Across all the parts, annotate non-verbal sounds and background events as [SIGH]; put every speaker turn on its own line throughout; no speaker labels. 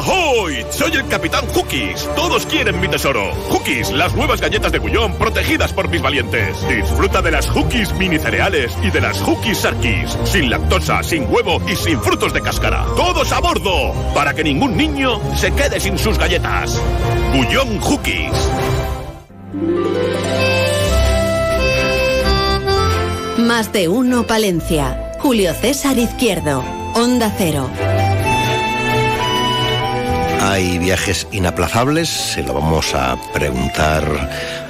¡Ahoy! Soy el Capitán Hookies. Todos quieren mi tesoro. Hookies, las nuevas galletas de Gullón protegidas por mis valientes. Disfruta de las Hookies mini cereales y de las Hookies Sarkis. Sin lactosa, sin huevo y sin frutos de cáscara. ¡Todos a bordo! Para que ningún niño se quede sin sus galletas. Gullón Hookies.
Más de uno Palencia. Julio César Izquierdo. Onda Cero.
Hay viajes inaplazables, se lo vamos a preguntar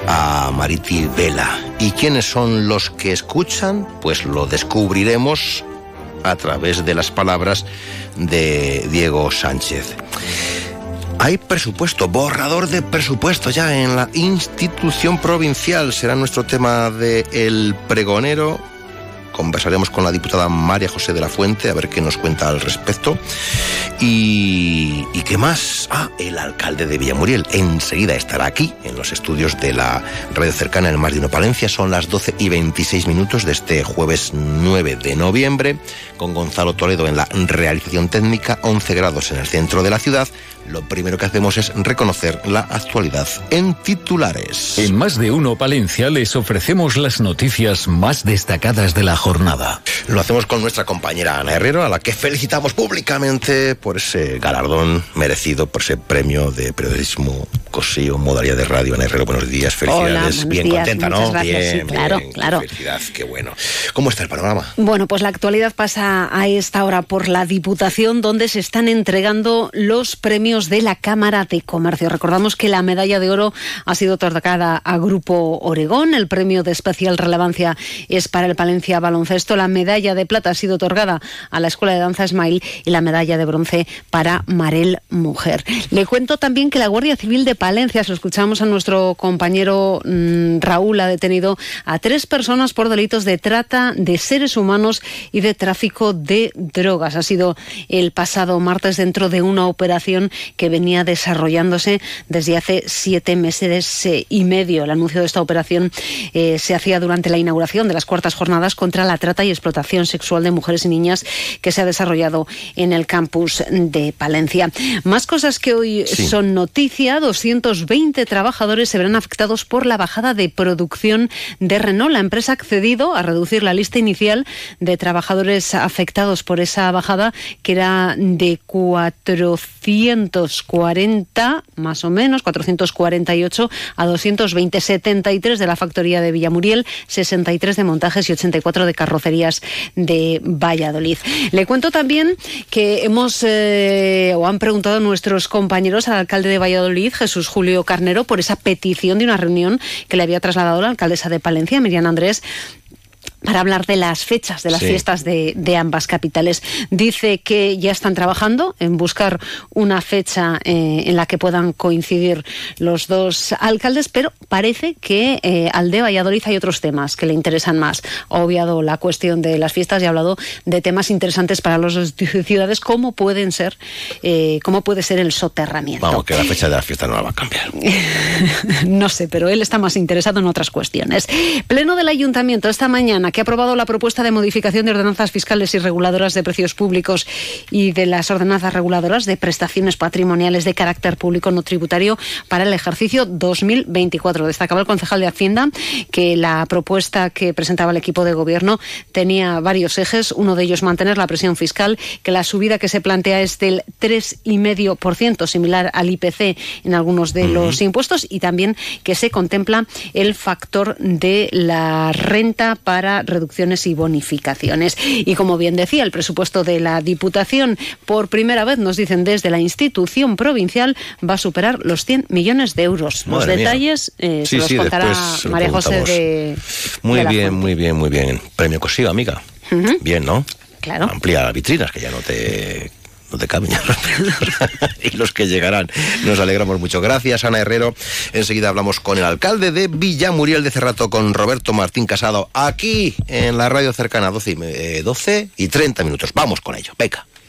a Mariti Vela. ¿Y quiénes son los que escuchan? Pues lo descubriremos a través de las palabras de Diego Sánchez. Hay presupuesto, borrador de presupuesto ya en la institución provincial. Será nuestro tema de El Pregonero. Conversaremos con la diputada María José de la Fuente a ver qué nos cuenta al respecto. Y, ¿y qué más? Ah, el alcalde de Villamuriel. Enseguida estará aquí, en los estudios de la radio cercana en Mar de Palencia. Son las 12 y 26 minutos de este jueves 9 de noviembre, con Gonzalo Toledo en la realización técnica, 11 grados en el centro de la ciudad. Lo primero que hacemos es reconocer la actualidad en titulares.
En más de uno Palencia les ofrecemos las noticias más destacadas de la jornada.
Lo hacemos con nuestra compañera Ana Herrero, a la que felicitamos públicamente por ese galardón merecido, por ese premio de periodismo cosío, modalidad de radio. Ana Herrero, buenos días, felicidades.
Hola,
bien
días,
contenta, ¿no?
gracias,
bien,
sí, claro,
bien,
claro.
Felicidad, qué bueno. ¿Cómo está el panorama?
Bueno, pues la actualidad pasa a esta hora por la Diputación, donde se están entregando los premios de la Cámara de Comercio. Recordamos que la medalla de oro ha sido otorgada a Grupo Oregón, el premio de especial relevancia es para el Palencia Baloncesto, la medalla de plata ha sido otorgada a la Escuela de Danza Smile y la medalla de bronce para Marel Mujer. Le cuento también que la Guardia Civil de Palencia, se lo escuchamos a nuestro compañero mm, Raúl, ha detenido a tres personas por delitos de trata de seres humanos y de tráfico de drogas. Ha sido el pasado martes dentro de una operación que venía desarrollándose desde hace siete meses y medio. El anuncio de esta operación eh, se hacía durante la inauguración de las cuartas jornadas contra la trata y explotación sexual de mujeres y niñas que se ha desarrollado en el campus de Palencia. Más cosas que hoy
Sí.
son noticia. 220 trabajadores se verán afectados por la bajada de producción de Renault. La empresa ha accedido a reducir la lista inicial de trabajadores afectados por esa bajada, que era de 440 más o menos, 448 a 220, 73 de la factoría de Villamuriel, 63 de montajes y 84 de carrocerías de Valladolid. Le cuento también que hemos eh, o han preguntado nuestros compañeros al alcalde de Valladolid, Jesús Julio Carnero, por esa petición de una reunión que le había trasladado la alcaldesa de Palencia, Miriam Andrés, para hablar de las fechas de las
Sí.
fiestas de, de ambas capitales. Dice que ya están trabajando en buscar una fecha eh, en la que puedan coincidir los dos alcaldes, pero parece que eh, al de Valladolid hay otros temas que le interesan más. Ha obviado la cuestión de las fiestas y ha hablado de temas interesantes para las dos [LAUGHS] ciudades, como pueden ser, eh, cómo puede ser el soterramiento.
Vamos, que la fecha de la fiesta no la va a cambiar. [LAUGHS]
no sé, pero él está más interesado en otras cuestiones. Pleno del Ayuntamiento esta mañana que ha aprobado la propuesta de modificación de ordenanzas fiscales y reguladoras de precios públicos y de las ordenanzas reguladoras de prestaciones patrimoniales de carácter público no tributario para el ejercicio 2024. Destacaba el concejal de Hacienda que la propuesta que presentaba el equipo de gobierno tenía varios ejes. Uno de ellos mantener la presión fiscal, que la subida que se plantea es del 3,5%, similar al IPC en algunos de los impuestos, y también que se contempla el factor de la renta para reducciones y bonificaciones. Y como bien decía, el presupuesto de la Diputación, por primera vez, nos dicen desde la institución provincial, va a superar los 100 millones de euros. los
mía.
detalles eh,
Sí,
se los
sí,
contará María José de.
Muy
de la
bien,
Fuente.
muy bien, muy bien. Premio Cosío, amiga. Bien, ¿no?
Claro.
Amplía vitrinas, que ya no te no te caben y los que llegarán. Nos alegramos mucho. Gracias, Ana Herrero. Enseguida hablamos con el alcalde de Villamuriel de Cerrato, con Roberto Martín Casado, aquí en la radio cercana, 12 y, me- eh, 12 y 30 minutos. Vamos con ello. Venga.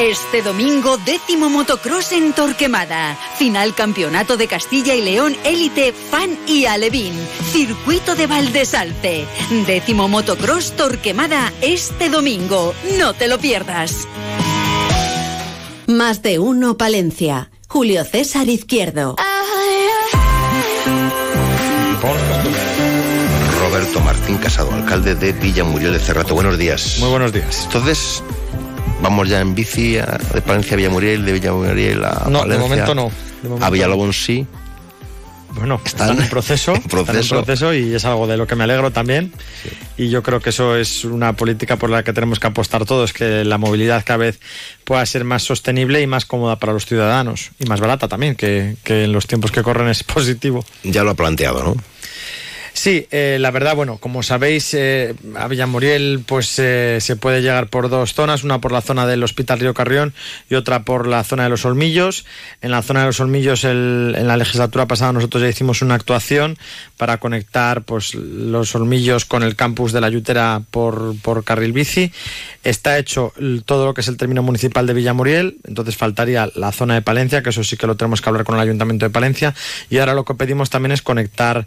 Este domingo, décimo motocross en Torquemada. Final Campeonato de Castilla y León Élite Fan y Alevín. Circuito de Valdesalte. Décimo motocross Torquemada este domingo. No te lo pierdas.
Más de uno Palencia. Julio César Izquierdo.
Roberto Martín Casado, alcalde de Villa Muriel de Cerrato. Buenos días.
Muy buenos días.
Entonces, vamos ya en bici a- de Palencia a Villamuriel, de Villamuriel a
No,
Palencia.
de momento no. De momento
A Villalobón sí.
Bueno,
Están [LAUGHS]
están, en proceso,
en proceso.
están en proceso y es algo de lo que me alegro también. Y yo creo que eso es una política por la que tenemos que apostar todos, que la movilidad cada vez pueda ser más sostenible y más cómoda para los ciudadanos y más barata también, que, que en los tiempos que corren es [LAUGHS] positivo.
Ya lo ha planteado, ¿no?
Sí, eh, la verdad, bueno, como sabéis, eh, a Villamuriel pues eh, se puede llegar por dos zonas, una por la zona del Hospital Río Carrión y otra por la zona de los Olmillos. En la zona de los Olmillos, el- en la legislatura pasada, nosotros ya hicimos una actuación para conectar pues los Olmillos con el campus de la Yutera por, por carril bici. Está hecho todo lo que es el término municipal de Villamuriel, entonces faltaría la zona de Palencia, que eso sí que lo tenemos que hablar con el Ayuntamiento de Palencia. Y ahora lo que pedimos también es conectar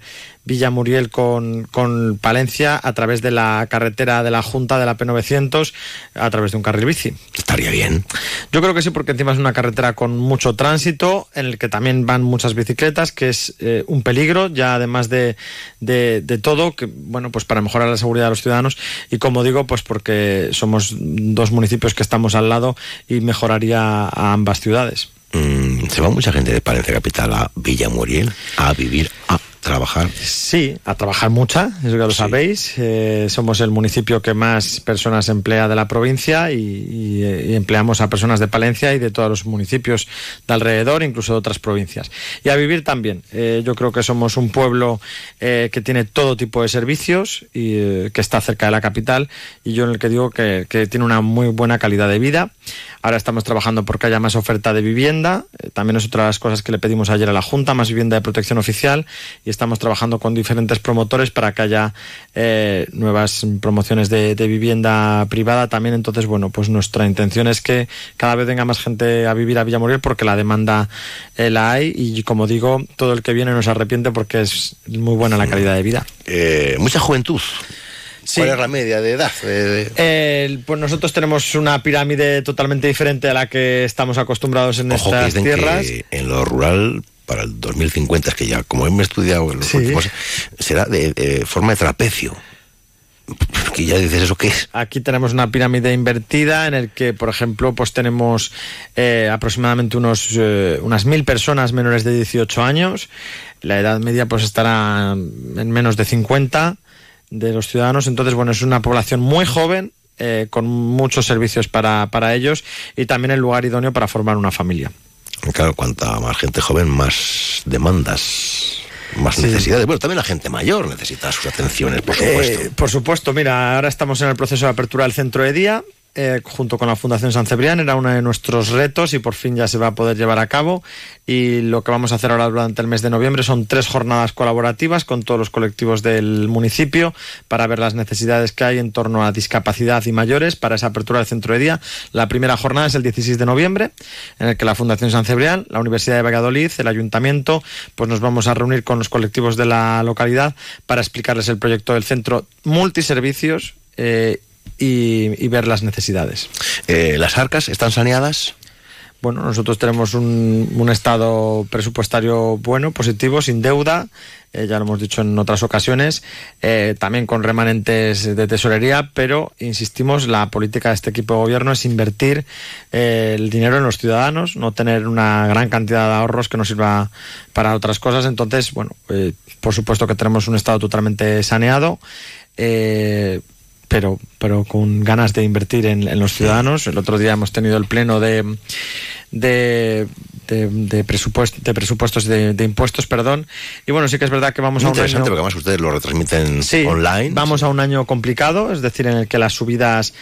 Villamuriel con, con Palencia a través de la carretera de la Junta de la P900 a través de un carril bici.
Estaría bien.
Yo creo que sí, porque encima es una carretera con mucho tránsito, en el que también van muchas bicicletas, que es eh, un peligro, ya además de, de, de todo, que bueno, pues para mejorar la seguridad de los ciudadanos, y como digo, pues porque somos dos municipios que estamos al lado y mejoraría a ambas ciudades.
Mm, se va mucha gente de Palencia Capital a Villamuriel a vivir, a trabajar.
Sí, a trabajar mucha, eso ya lo sabéis. Eh, somos el municipio que más personas emplea de la provincia y, y, eh, y empleamos a personas de Palencia y de todos los municipios de alrededor, incluso de otras provincias. Y a vivir también. Eh, yo creo que somos un pueblo eh, que tiene todo tipo de servicios y que está cerca de la capital y yo en el que digo que, que tiene una muy buena calidad de vida. Ahora estamos trabajando porque haya más oferta de vivienda. Eh, también es otra de las cosas que le pedimos ayer a la Junta, más vivienda de protección oficial. Y estamos trabajando con diferentes promotores para que haya eh, nuevas promociones de, vivienda privada también. Entonces, bueno, pues nuestra intención es que cada vez venga más gente a vivir a Villamuriel porque la demanda eh, la hay. Y como digo, todo el que viene no se arrepiente porque es muy buena la calidad de vida.
Eh, mucha juventud.
Sí.
¿Cuál es la media de edad? de- de-
Eh, pues nosotros tenemos una pirámide totalmente diferente a la que estamos acostumbrados en
Ojo,
estas tierras.
que en lo rural, para el 2050, es que ya, como hemos estudiado en los
Sí.
últimos, será de, de forma de trapecio. Que ya dices, ¿eso qué es?
Aquí tenemos una pirámide invertida en el que, por ejemplo, pues tenemos eh, aproximadamente unos eh, unas mil personas menores de 18 años. La edad media pues estará en menos de 50 de los ciudadanos. Entonces, bueno, es una población muy joven eh, con muchos servicios para, para ellos y también el lugar idóneo para formar una familia.
Claro, cuanta más gente joven, más demandas, más
Sí.
necesidades. Bueno, también la gente mayor necesita sus atenciones, por supuesto.
Eh, por supuesto, mira, ahora estamos en el proceso de apertura del centro de día. Eh, junto con la Fundación San Cebrián, era uno de nuestros retos y por fin ya se va a poder llevar a cabo. Y lo que vamos a hacer ahora durante el mes de noviembre son tres jornadas colaborativas con todos los colectivos del municipio para ver las necesidades que hay en torno a discapacidad y mayores para esa apertura del centro de día. La primera jornada es el 16 de noviembre, en el que la Fundación San Cebrián, la Universidad de Valladolid, el Ayuntamiento, pues nos vamos a reunir con los colectivos de la localidad para explicarles el proyecto del centro multiservicios eh, y, y ver las necesidades.
Eh, ¿Las arcas están saneadas?
Bueno, nosotros tenemos un, un estado presupuestario bueno, positivo, sin deuda, eh, ya lo hemos dicho en otras ocasiones, eh, también con remanentes de tesorería, pero insistimos, la política de este equipo de gobierno es invertir eh, el dinero en los ciudadanos, no tener una gran cantidad de ahorros que nos sirva para otras cosas. Entonces, bueno, por supuesto que tenemos un estado totalmente saneado. Pero, pero con ganas de invertir en, en los ciudadanos. El otro día hemos tenido el pleno de, de de, presupuesto, de presupuestos de, impuestos, perdón. Y bueno, sí que es verdad que vamos a un año...
Interesante porque además ustedes lo retransmiten online.
Vamos a un año complicado, es decir, en el que las subidas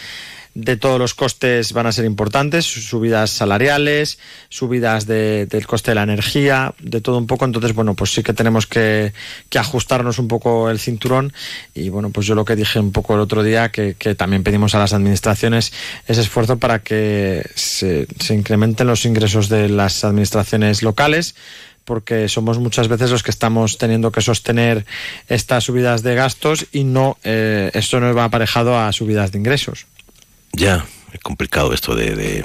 de todos los costes van a ser importantes, subidas salariales, subidas del coste de la energía, de todo un poco. Entonces, bueno, pues sí que tenemos que, ajustarnos un poco el cinturón. Y bueno, pues yo lo que dije un poco el otro día, que, también pedimos a las administraciones ese esfuerzo para que se, se incrementen los ingresos de las administraciones locales porque somos muchas veces los que estamos teniendo que sostener estas subidas de gastos y no eh, esto no va aparejado a subidas de ingresos.
Ya, es complicado esto de, de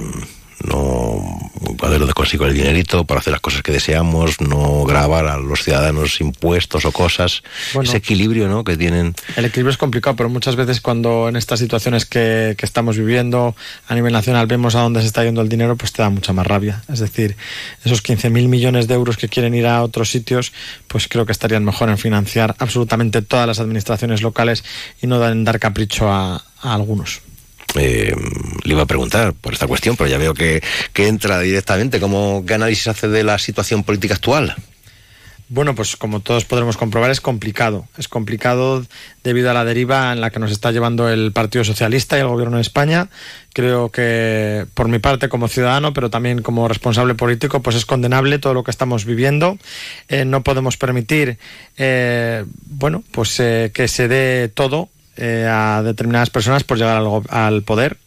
no ver dónde consigo el dinerito para hacer las cosas que deseamos, no grabar a los ciudadanos impuestos o cosas. Ese equilibrio ¿no? que tienen.
El equilibrio es complicado, pero muchas veces cuando en estas situaciones que, que estamos viviendo a nivel nacional vemos a dónde se está yendo el dinero, pues te da mucha más rabia. Es decir, esos 15.000 millones de euros que quieren ir a otros sitios, pues creo que estarían mejor en financiar absolutamente todas las administraciones locales y no en dar capricho a algunos.
Eh, le iba a preguntar por esta cuestión, pero ya veo que, entra directamente. ¿Cómo, ¿Qué análisis hace de la situación política actual?
Bueno, pues como todos podremos comprobar, es complicado. Es complicado debido a la deriva en la que nos está llevando el Partido Socialista y el Gobierno de España. Creo que, por mi parte, como ciudadano, pero también como responsable político, pues es condenable todo lo que estamos viviendo. Eh, no podemos permitir, eh, bueno, pues que se dé todo eh, a determinadas personas por llegar al, poder.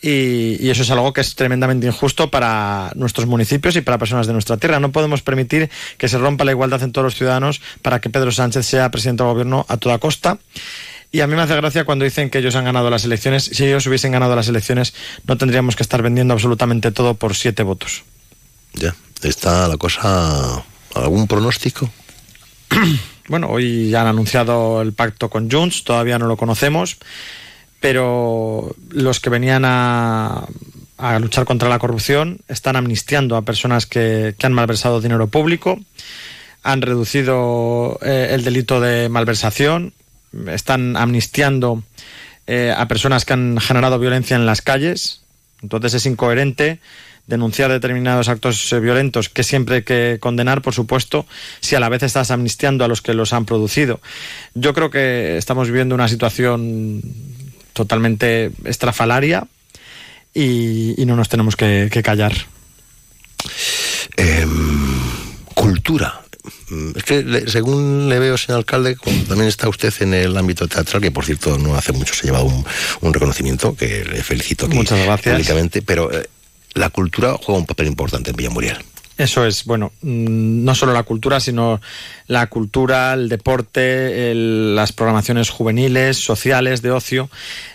Y, eso es algo que es tremendamente injusto para nuestros municipios y para personas de nuestra tierra. No podemos permitir que se rompa la igualdad en todos los ciudadanos para que Pedro Sánchez sea presidente del gobierno a toda costa. Y a mí me hace gracia cuando dicen que ellos han ganado las elecciones. Si ellos hubiesen ganado las elecciones, no tendríamos que estar vendiendo absolutamente todo por siete votos.
Ya, está la cosa. ¿Algún pronóstico? [COUGHS]
bueno, hoy ya han anunciado el pacto con Junts, todavía no lo conocemos, pero los que venían a, luchar contra la corrupción están amnistiando a personas que, han malversado dinero público, han reducido eh, el delito de malversación, están amnistiando eh, a personas que han generado violencia en las calles, entonces es incoherente denunciar determinados actos eh, violentos que siempre hay que condenar, por supuesto, si a la vez estás amnistiando a los que los han producido. Yo creo que estamos viviendo una situación totalmente estrafalaria y, no nos tenemos que, callar.
Em, cultura. Es que según le veo, señor alcalde, también está usted en el ámbito teatral, que por cierto no hace mucho se ha llevado un, reconocimiento, que le felicito aquí
Muchas gracias.
públicamente, pero eh, la cultura juega un papel importante en Villamuriel.
Eso es, bueno, mm, no solo la cultura, sino la cultura, el deporte, las programaciones juveniles, sociales, de ocio,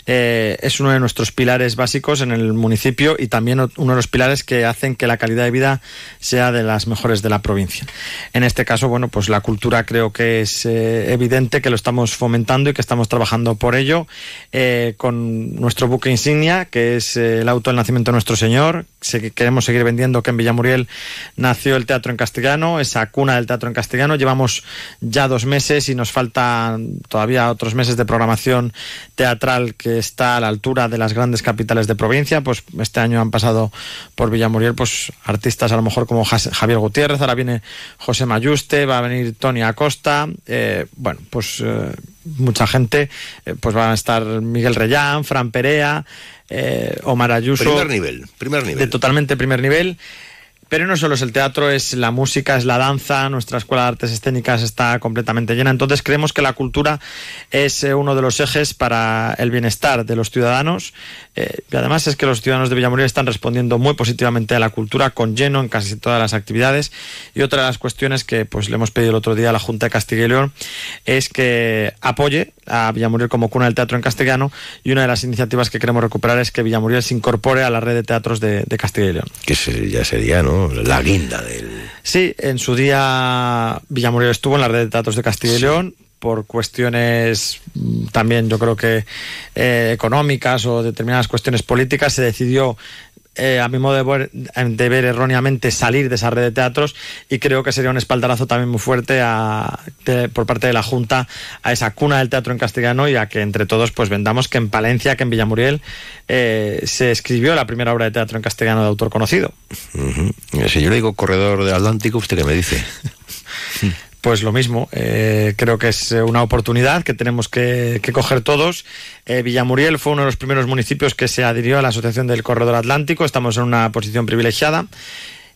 eh, es uno de nuestros pilares básicos en el municipio y también uno de los pilares que hacen que la calidad de vida sea de las mejores de la provincia. En este caso, bueno, pues la cultura creo que es eh, evidente que lo estamos fomentando y que estamos trabajando por ello eh, con nuestro buque insignia, que es el auto del nacimiento de nuestro Señor. queremos seguir vendiendo que en Villamuriel nació el teatro en castellano, esa cuna del teatro en castellano. Llevamos ya dos meses y nos faltan todavía otros meses de programación teatral que está a la altura de las grandes capitales de provincia. Pues este año han pasado por Villamuriel pues artistas a lo mejor como Javier Gutiérrez, ahora viene José Mayuste, va a venir Tony Acosta. Eh, bueno, pues eh, mucha gente, eh, pues van a estar Miguel Reyán, Fran Perea. Omar Ayuso.
Primer nivel, primer nivel.
De totalmente primer nivel. Pero no solo es el teatro, es la música, es la danza, nuestra escuela de artes escénicas está completamente llena. Entonces creemos que la cultura es eh, uno de los ejes para el bienestar de los ciudadanos. Eh, y además es que los ciudadanos de Villamuriel están respondiendo muy positivamente a la cultura, con lleno en casi todas las actividades. Y otra de las cuestiones que pues, le hemos pedido el otro día a la Junta de Castilla y León es que apoye a Villamuriel como cuna del teatro en castellano. Y una de las iniciativas que queremos recuperar es que Villamuriel se incorpore a la red de teatros de, de Castilla y León.
Que ya sería, ¿no? La guinda del...
Sí, en su día Villamuriel estuvo en la red de teatros de Castilla y León por cuestiones mm, también yo creo que eh, económicas o determinadas cuestiones políticas se decidió eh, a mi modo de ver, de ver, erróneamente, salir de esa red de teatros y creo que sería un espaldarazo también muy fuerte a, por parte de la Junta a esa cuna del teatro en castellano y a que entre todos pues vendamos que en Palencia, que en Villamuriel eh, se escribió la primera obra de teatro en castellano de autor conocido.
Si yo le digo Corredor del Atlántico, ¿usted qué me dice? [LAUGHS]
Pues lo mismo, eh, creo que es una oportunidad que tenemos que, coger todos. Eh, Villamuriel fue uno de los primeros municipios que se adhirió a la Asociación del Corredor Atlántico, estamos en una posición privilegiada.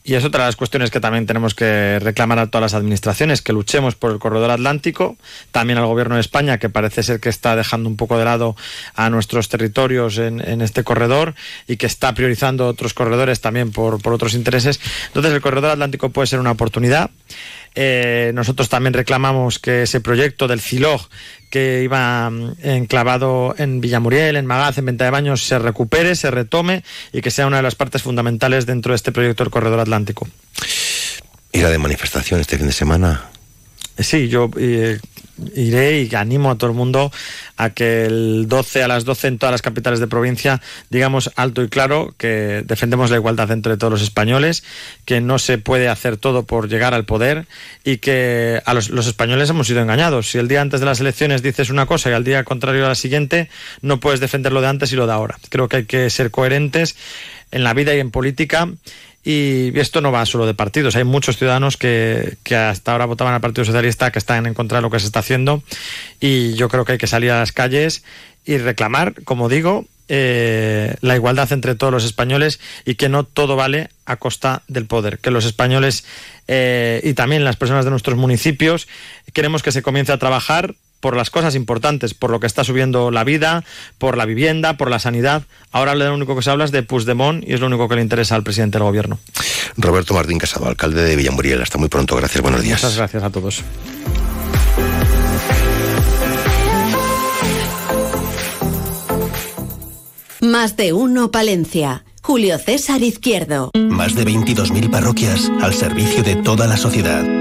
Y es otra de las cuestiones que también tenemos que reclamar a todas las administraciones, que luchemos por el corredor atlántico, también al gobierno de España, que parece ser que está dejando un poco de lado a nuestros territorios en, este corredor y que está priorizando otros corredores también por, por otros intereses. Entonces el corredor atlántico puede ser una oportunidad. Eh, nosotros también reclamamos que ese proyecto del CILOG que iba mm, enclavado en Villamuriel, en Magaz, en Venta de Baños, se recupere, se retome y que sea una de las partes fundamentales dentro de este proyecto del Corredor Atlántico.
¿Irá de manifestación este fin de semana?
Sí, yo eh, iré y animo a todo el mundo a que el 12 a las 12 en todas las capitales de provincia digamos alto y claro que defendemos la igualdad entre todos los españoles, que no se puede hacer todo por llegar al poder y que a los, los españoles hemos sido engañados. Si el día antes de las elecciones dices una cosa y al día contrario a la siguiente, no puedes defender lo de antes y lo de ahora. Creo que hay que ser coherentes en la vida y en política y esto no va solo de partidos. Hay muchos ciudadanos que, que, hasta ahora votaban al Partido Socialista que están en contra de lo que se está haciendo. Y yo creo que hay que salir a las calles y reclamar, como digo, eh, la igualdad entre todos los españoles y que no todo vale a costa del poder. Que los españoles eh, y también las personas de nuestros municipios queremos que se comience a trabajar por las cosas importantes, por lo que está subiendo la vida, por la vivienda, por la sanidad. Ahora lo único que se habla es de Puigdemont y es lo único que le interesa al presidente del gobierno.
Roberto Martín Casado, alcalde de Villamuriel. Hasta muy pronto. Gracias. Buenos días.
Muchas gracias a todos.
Más de uno Palencia. Julio César Izquierdo.
Más de 22.000 parroquias al servicio de toda la sociedad.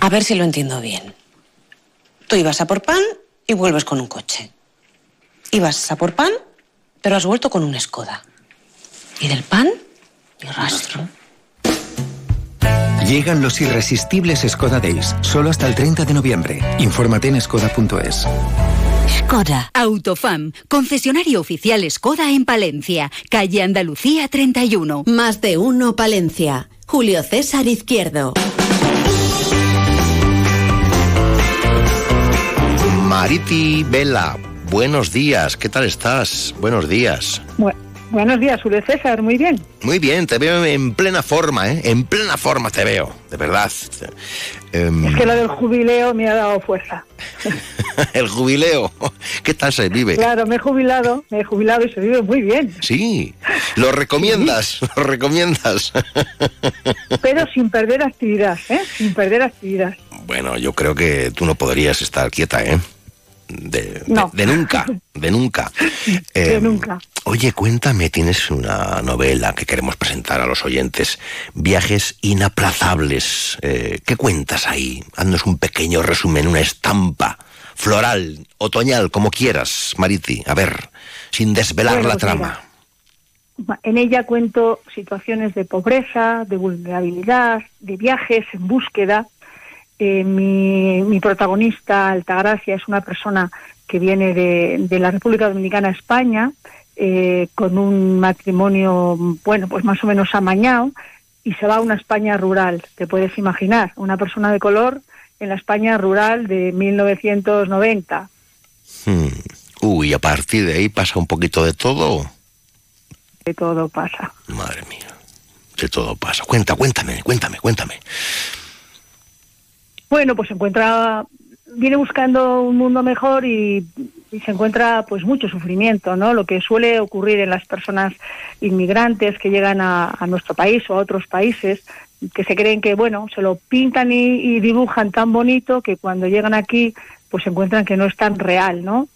A ver si lo entiendo bien. Tú ibas a por pan y vuelves con un coche. Ibas a por pan, pero has vuelto con una escoda. Y del pan, ni rastro.
Llegan los irresistibles Skoda Days, solo hasta el 30 de noviembre. Infórmate en skoda.es.
Skoda. Autofam, concesionario oficial Skoda en Palencia, calle Andalucía 31.
Más de uno Palencia. Julio César Izquierdo.
Mariti Vela, buenos días, ¿qué tal estás? Buenos días.
buenos días, Julio César, muy bien.
Muy bien, te veo en plena forma, ¿eh? En plena forma te veo, de verdad.
Em, es que lo del jubileo me ha dado fuerza. [LAUGHS]
el jubileo, ¿qué tal se vive?
Claro, me he jubilado, me he jubilado y se vive muy bien.
Sí, lo recomiendas, lo recomiendas. [LAUGHS]
Pero sin perder actividad, ¿eh? Sin perder actividad.
Bueno, yo creo que tú no podrías estar quieta, ¿eh? De, nunca, de nunca. [LAUGHS]
de nunca.
Oye, cuéntame, tienes una novela que queremos presentar a los oyentes, Viajes inaplazables. Eh, ¿Qué cuentas ahí? Haznos un pequeño resumen, una estampa floral, otoñal, como quieras, Mariti. A ver, sin desvelar la pues trama.
en ella cuento situaciones de pobreza, de vulnerabilidad, de viajes en búsqueda eh, mi, protagonista, Altagracia, es una persona que viene de, la República Dominicana a España, eh, con un matrimonio, bueno, pues más o menos amañado, y se va a una España rural, te puedes imaginar, una persona de color en la España rural de 1990.
Hmm. Uy, a partir de ahí pasa un poquito de todo.
De todo pasa.
Madre mía, de todo pasa. Cuenta, cuéntame, cuéntame, cuéntame.
Bueno, pues se encuentra, viene buscando un mundo mejor y, y se encuentra pues mucho sufrimiento, ¿no? Lo que suele ocurrir en las personas inmigrantes que llegan a, a nuestro país o a otros países, que se creen que, bueno, se lo pintan y, y dibujan tan bonito que cuando llegan aquí pues se encuentran que no es tan real, ¿no?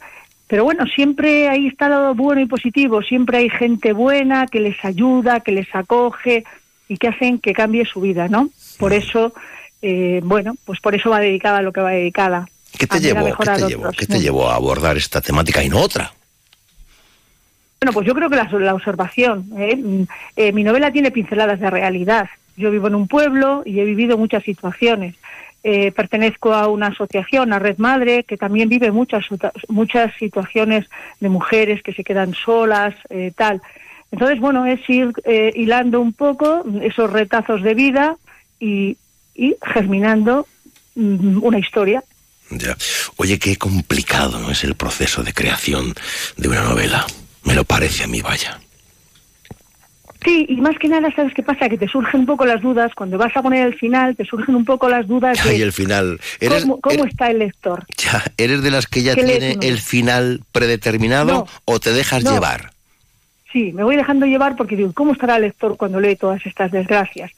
Pero bueno, siempre ahí está lo bueno y positivo, siempre hay gente buena que les ayuda, que les acoge y que hacen que cambie su vida, ¿no? Por eso, eh, bueno, pues por eso va dedicada a lo que va dedicada.
¿Qué te, llevó, ¿qué te, llevó, ¿qué te llevó a abordar esta temática y no otra?
Bueno, pues yo creo que la, la observación. ¿eh? Mm, eh, mi novela tiene pinceladas de realidad. Yo vivo en un pueblo y he vivido muchas situaciones. Eh, pertenezco a una asociación, a Red Madre, que también vive muchas muchas situaciones de mujeres que se quedan solas, eh, tal. Entonces, bueno, es ir eh, hilando un poco esos retazos de vida y, y germinando mm, una historia.
Ya. Oye, qué complicado ¿no? es el proceso de creación de una novela. Me lo parece a mí, vaya.
Sí, y más que nada, ¿sabes qué pasa? Que te surgen un poco las dudas, cuando vas a poner el final, te surgen un poco las dudas de [LAUGHS]
Y el final. ¿Eres,
cómo, cómo está el lector.
ya, ¿Eres de las que ya
¿Qué lees
tiene el final predeterminado
No.
o te dejas
No.
llevar?
Sí, me voy dejando llevar porque digo, ¿cómo estará el lector cuando lee todas estas desgracias?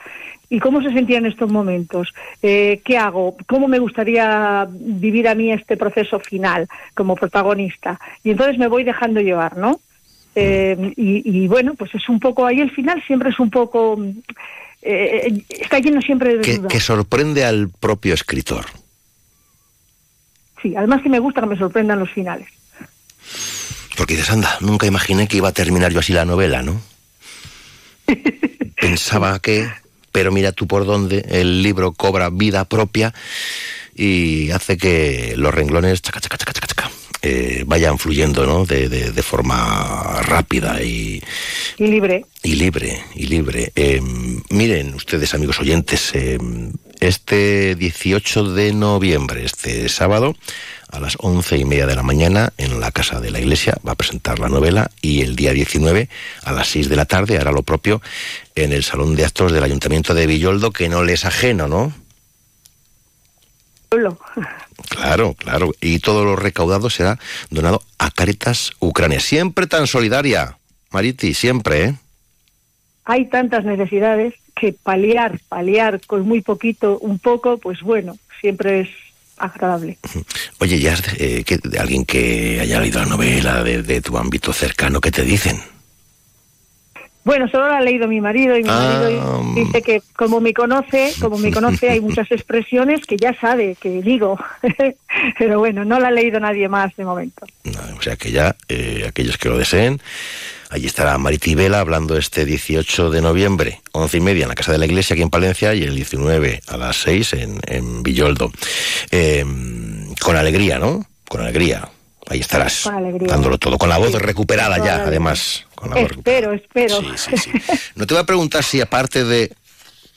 ¿Y cómo se sentía en estos momentos? Eh, ¿Qué hago? ¿Cómo me gustaría vivir a mí este proceso final como protagonista? Y entonces me voy dejando llevar, ¿no? Eh, y, y bueno, pues es un poco, ahí el final siempre es un poco, eh, está lleno siempre de
Que,
dudas.
que sorprende al propio escritor.
Sí, además que me gusta que me sorprendan los finales.
Porque dices, anda, nunca imaginé que iba a terminar yo así la novela, ¿no? Pensaba que, pero mira tú por dónde, el libro cobra vida propia y hace que los renglones chaca, chaca, chaca, chaca, chaca, eh, vayan fluyendo, ¿no? De, de- de forma rápida y,
Y libre.
y libre, y libre. Eh, miren ustedes, amigos oyentes, eh, este 18 de noviembre, este sábado, a las once y media de la mañana, en la Casa de la Iglesia, va a presentar la novela y el día 19, a las 6 de la tarde, hará lo propio en el Salón de Actos del Ayuntamiento de Villoldo, que no le es ajeno, ¿no? Claro, claro. Y todo lo recaudado será donado a Caritas Ucrania. Siempre tan solidaria, Mariti, siempre, ¿eh?
Hay tantas necesidades que paliar, paliar con muy poquito, un poco, pues bueno, siempre es agradable.
Oye, ya eh, que, alguien que haya leído la novela de, de tu ámbito cercano, ¿qué te dicen?
Bueno, solo lo ha leído mi marido y mi
Ah,
marido dice que como me conoce, como me conoce hay [LAUGHS] muchas expresiones que ya sabe que digo, [LAUGHS] pero bueno, no la ha leído nadie más de momento.
O sea que ya, eh, aquellos que lo deseen, allí estará Mariti Vela hablando este 18 de noviembre, once y media en la Casa de la Iglesia aquí en Palencia y el 19 a las 6 en, en Villoldo. Eh, con alegría, ¿no? Con alegría. Ahí estarás,
Con alegría.
dándolo todo, con la voz
Sí,
recuperada ya, además. Con la voz
Espero, espero.
No te voy a preguntar si aparte de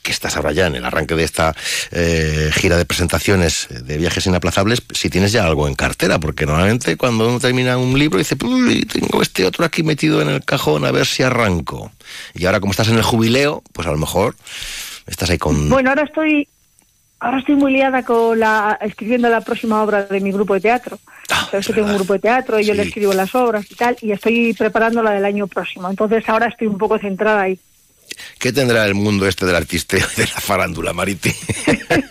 que estás ahora ya en el arranque de esta eh, gira de presentaciones eh, de viajes inaplazables, si tienes ya algo en cartera, porque normalmente cuando uno termina un libro dice, tengo este otro aquí metido en el cajón a ver si arranco. Y ahora como estás en el jubileo, pues a lo mejor estás ahí con...
Bueno, ahora estoy ahora estoy muy liada con la escribiendo la próxima obra de mi grupo de teatro.
Ah,
Sabes que tengo un grupo de teatro y yo le escribo las obras y tal, y estoy preparando la del año próximo. Entonces ahora estoy un poco centrada ahí.
¿Qué tendrá el mundo este del artisteo y de la farándula, Mariti?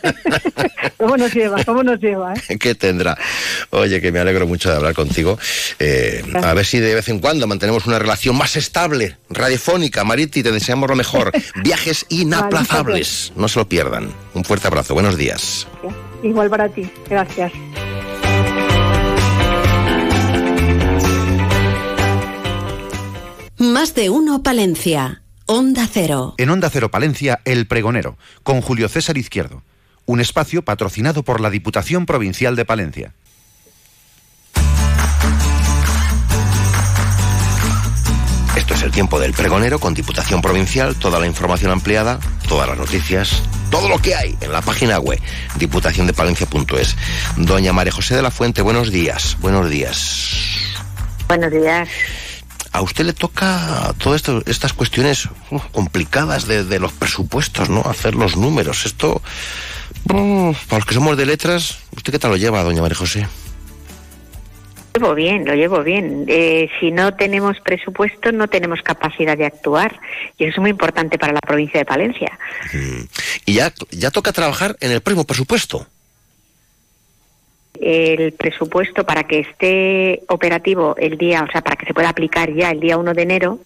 [LAUGHS]
¿Cómo nos lleva? ¿Cómo nos lleva? eh?
¿Qué tendrá? Oye, que me alegro mucho de hablar contigo. Eh, a ver si de vez en cuando mantenemos una relación más estable, radiofónica. Mariti, te deseamos lo mejor. [LAUGHS] Viajes inaplazables. No se lo pierdan. Un fuerte abrazo. Buenos días.
Igual para ti. Gracias.
Más de uno Palencia. Onda Cero.
En Onda Cero Palencia, El Pregonero, con Julio César Izquierdo. Un espacio patrocinado por la Diputación Provincial de Palencia.
Esto es el tiempo del pregonero con Diputación Provincial, toda la información ampliada, todas las noticias, todo lo que hay en la página web diputaciondepalencia.es. Doña María José de la Fuente, buenos días, buenos días.
Buenos días.
A usted le toca todas estas cuestiones uh, complicadas de, de, los presupuestos, ¿no? Hacer los números. Esto, uh, para los que somos de letras, ¿usted qué tal lo lleva, doña María José?
Lo llevo bien, lo llevo bien. Eh, si no tenemos presupuesto, no tenemos capacidad de actuar. Y eso es muy importante para la provincia de Palencia.
Mm. Y ya, ya toca trabajar en el próximo presupuesto.
El presupuesto para que esté operativo el día, o sea, para que se pueda aplicar ya el día 1 de enero,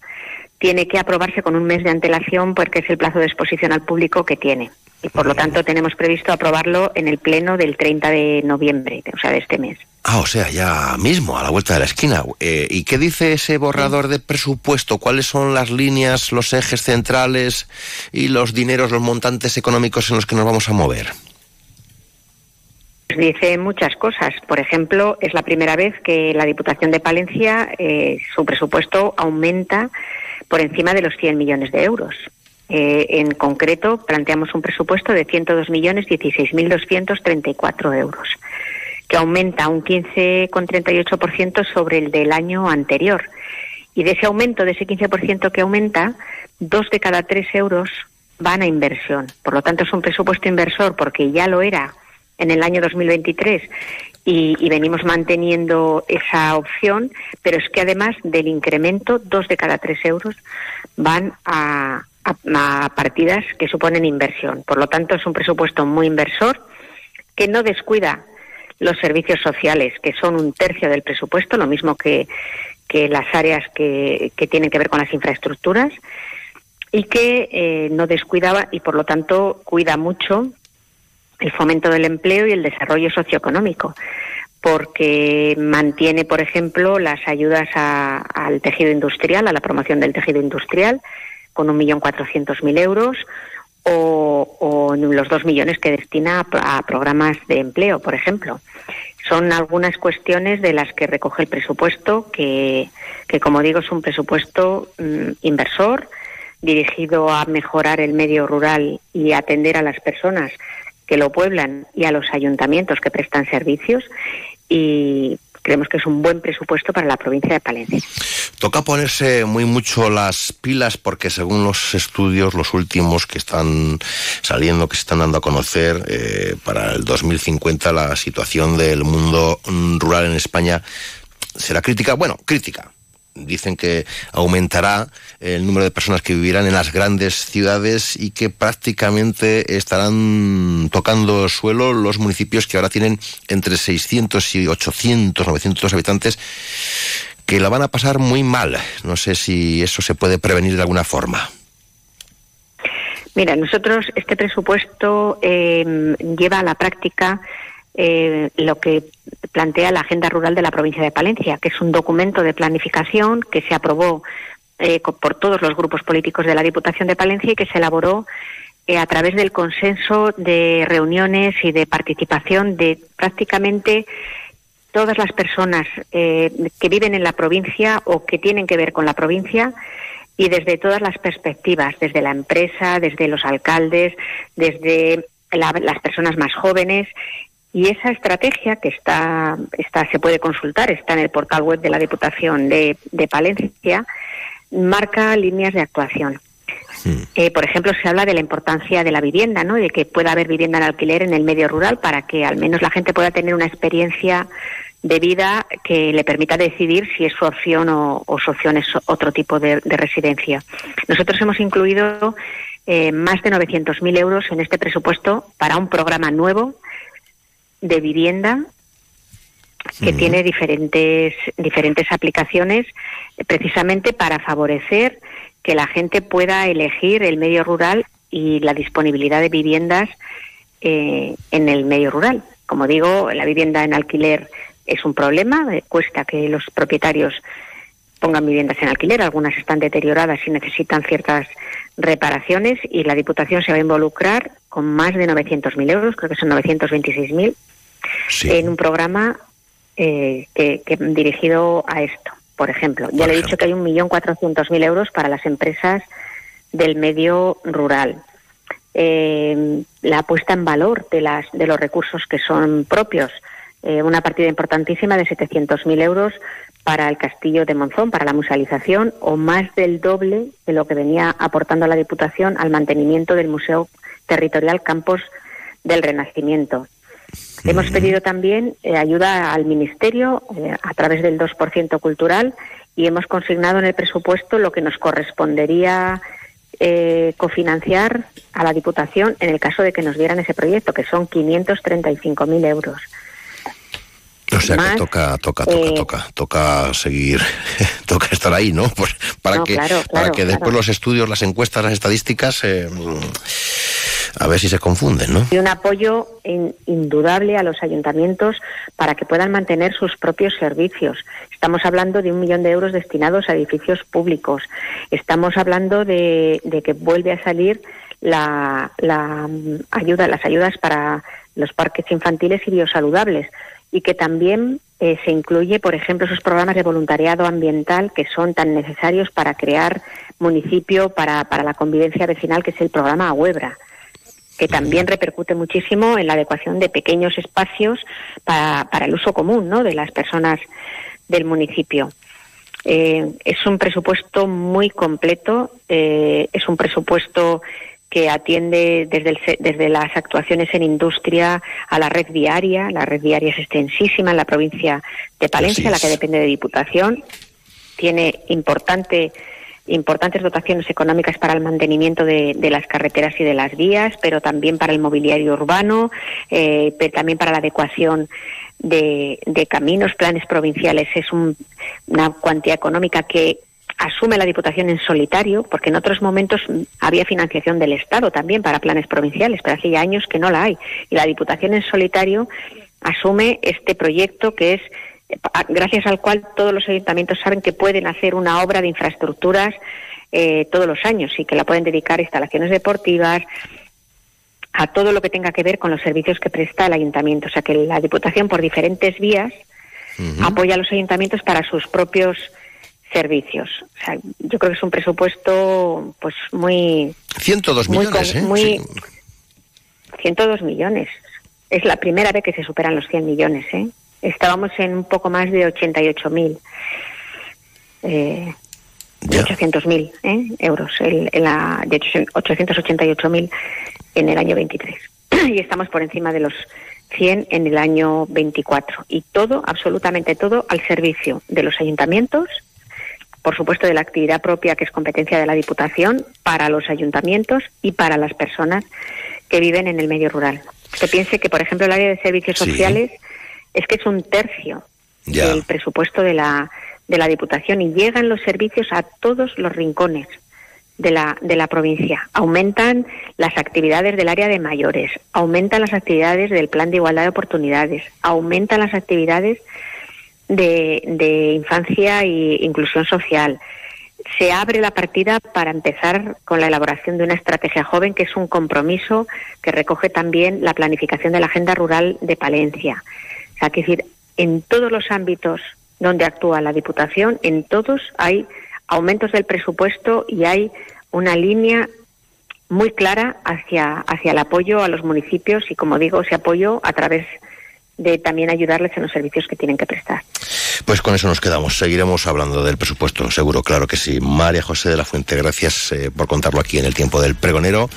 tiene que aprobarse con un mes de antelación porque es el plazo de exposición al público que tiene. Y por lo tanto tenemos previsto aprobarlo en el pleno del 30 de noviembre, o sea, de este mes.
Ah, o sea, ya mismo, a la vuelta de la esquina. Eh, ¿Y qué dice ese borrador de presupuesto? ¿Cuáles son las líneas, los ejes centrales y los dineros, los montantes económicos en los que nos vamos a mover?
Dice muchas cosas. Por ejemplo, es la primera vez que la Diputación de Palencia, eh, su presupuesto aumenta por encima de los 100 millones de euros. Eh, en concreto, planteamos un presupuesto de 102.016.234 euros, que aumenta un 15,38% sobre el del año anterior. Y de ese aumento, de ese 15% que aumenta, dos de cada tres euros van a inversión. Por lo tanto, es un presupuesto inversor porque ya lo era en el año 2023 y, y, venimos manteniendo esa opción, pero es que además del incremento, dos de cada tres euros van a, a, partidas que suponen inversión. Por lo tanto, es un presupuesto muy inversor que no descuida los servicios sociales, que son un tercio del presupuesto, lo mismo que, que las áreas que, que tienen que ver con las infraestructuras, y que eh, no descuidaba y por lo tanto cuida mucho el fomento del empleo y el desarrollo socioeconómico, porque mantiene, por ejemplo, las ayudas a, al tejido industrial, a la promoción del tejido industrial, con un millón cuatrocientos mil euros, o, los dos millones que destina a, programas de empleo, por ejemplo. Son algunas cuestiones de las que recoge el presupuesto, que, que como digo, es un presupuesto mmm, inversor, dirigido a mejorar el medio rural y atender a las personas que lo pueblan y a los ayuntamientos que prestan servicios y creemos que es un buen presupuesto para la provincia de Palencia.
Toca ponerse muy mucho las pilas porque según los estudios, los últimos que están saliendo, que se están dando a conocer, eh, para el 2050 la situación del mundo rural en España será crítica. Bueno, crítica dicen que aumentará el número de personas que vivirán en las grandes ciudades y que prácticamente estarán tocando suelo los municipios que ahora tienen entre 600 y 800, 900 habitantes que la van a pasar muy mal. No sé si eso se puede prevenir de alguna forma.
Mira, nosotros este presupuesto eh, lleva a la práctica eh, lo que plantea la Agenda Rural de la provincia de Palencia, que es un documento de planificación que se aprobó eh, por todos los grupos políticos de la Diputación de Palencia y que se elaboró eh, a través del consenso de reuniones y de participación de prácticamente todas las personas eh, que viven en la provincia o que tienen que ver con la provincia y desde todas las perspectivas, desde la empresa, desde los alcaldes, desde la, las personas más jóvenes y esa estrategia que está, está, se puede consultar, está en el portal web de la Diputación de, de Palencia, marca líneas de actuación. Eh, por ejemplo, se habla de la importancia de la vivienda, ¿no? de que pueda haber vivienda en alquiler en el medio rural para que al menos la gente pueda tener una experiencia de vida que le permita decidir si es su opción o, o su opción es otro tipo de, de residencia. Nosotros hemos incluido eh, más de 900.000 euros en este presupuesto para un programa nuevo de vivienda que tiene diferentes diferentes aplicaciones precisamente para favorecer que la gente pueda elegir el medio rural y la disponibilidad de viviendas eh, en el medio rural. Como digo, la vivienda en alquiler es un problema, eh, cuesta que los propietarios pongan viviendas en alquiler, algunas están deterioradas y necesitan ciertas reparaciones y la Diputación se va a involucrar con más de 900.000 euros, creo que son 926.000, sí. en un programa eh, que, que, dirigido a esto. Por ejemplo, ya Por le he dicho que hay un millón cuatrocientos mil euros para las empresas del medio rural. Eh, la puesta en valor de, las, de los recursos que son propios. Eh, una partida importantísima de 700.000 euros para el castillo de Monzón, para la musealización, o más del doble de lo que venía aportando la Diputación al mantenimiento del Museo Territorial Campos del Renacimiento. Hemos pedido también eh, ayuda al Ministerio eh, a través del 2% cultural y hemos consignado en el presupuesto lo que nos correspondería eh, cofinanciar a la Diputación en el caso de que nos dieran ese proyecto, que son 535.000 euros.
O sea que toca, toca, toca,
eh,
toca, toca seguir, [LAUGHS] toca estar ahí, ¿no? Pues para
No,
que,
claro,
para
claro,
que después los estudios, las encuestas, las estadísticas, eh, a ver si se confunden, ¿no?
y un apoyo in- indudable a los ayuntamientos para que puedan mantener sus propios servicios. Estamos hablando de un millón de euros destinados a edificios públicos. Estamos hablando de, de que vuelve a salir la, la, mm, ayuda, las ayudas para los parques infantiles y biosaludables y que también eh, se incluye, por ejemplo, esos programas de voluntariado ambiental que son tan necesarios para crear municipio para, para la convivencia vecinal, que es el programa Ahuebra que también repercute muchísimo en la adecuación de pequeños espacios para, para el uso común ¿no? de las personas del municipio. Eh, es un presupuesto muy completo, eh, es un presupuesto que atiende desde, el desde las actuaciones en industria a la red viaria. La red viaria es extensísima en la provincia de Palencia, la que depende de Diputación. Tiene importante importantes dotaciones económicas para el mantenimiento de, de las carreteras y de las vías, pero también para el mobiliario urbano, eh, pero también para la adecuación de, de caminos, planes provinciales. Es un- una cuantía económica que asume la Diputación en solitario, porque en otros momentos había financiación del Estado también para planes provinciales, pero hace ya años que no la hay. Y la Diputación en solitario asume este proyecto que es gracias al cual todos los ayuntamientos saben que pueden hacer una obra de infraestructuras eh, todos los años y que la pueden dedicar a instalaciones deportivas, a todo lo que tenga que ver con los servicios que presta el ayuntamiento. O sea que la Diputación por diferentes vías apoya a los ayuntamientos para sus propios servicios. O sea, yo creo que es un presupuesto pues muy
102
muy
millones,
con-
¿eh?
muy-
Sí.
102 millones. Es la primera vez que se superan los 100 millones. ¿eh? Estábamos en un poco más de 88.000. Eh, de 800.000 ¿eh? euros, el, en la, de 888.000 en el año 23. [CLEARS THROAT] y estamos por encima de los 100 en el año 24. Y todo, absolutamente todo, al servicio de los ayuntamientos, por supuesto de la actividad propia que es competencia de la Diputación, para los ayuntamientos y para las personas que viven en el medio rural. Que piense que, por ejemplo, el área de servicios
Sí.
sociales es que es un tercio
Ya.
del presupuesto de la, de la Diputación y llegan los servicios a todos los rincones de la, de la provincia. Aumentan las actividades del área de mayores, aumentan las actividades del plan de igualdad de oportunidades, aumentan las actividades de, infancia e inclusión social. Se abre la partida para empezar con la elaboración de una estrategia joven, que es un compromiso que recoge también la planificación de la Agenda Rural de Palencia. O sea, que decir, en todos los ámbitos donde actúa la Diputación, en todos hay aumentos del presupuesto y hay una línea muy clara hacia, hacia el apoyo a los municipios y, como digo, ese apoyo a través de también ayudarles en los servicios que tienen que prestar.
Pues con eso nos quedamos. Seguiremos hablando del presupuesto, seguro, claro que sí. María José de la Fuente, gracias eh, por contarlo aquí en el tiempo del pregonero.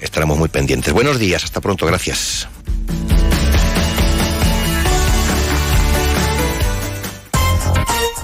Estaremos muy pendientes. Buenos días, hasta pronto, gracias.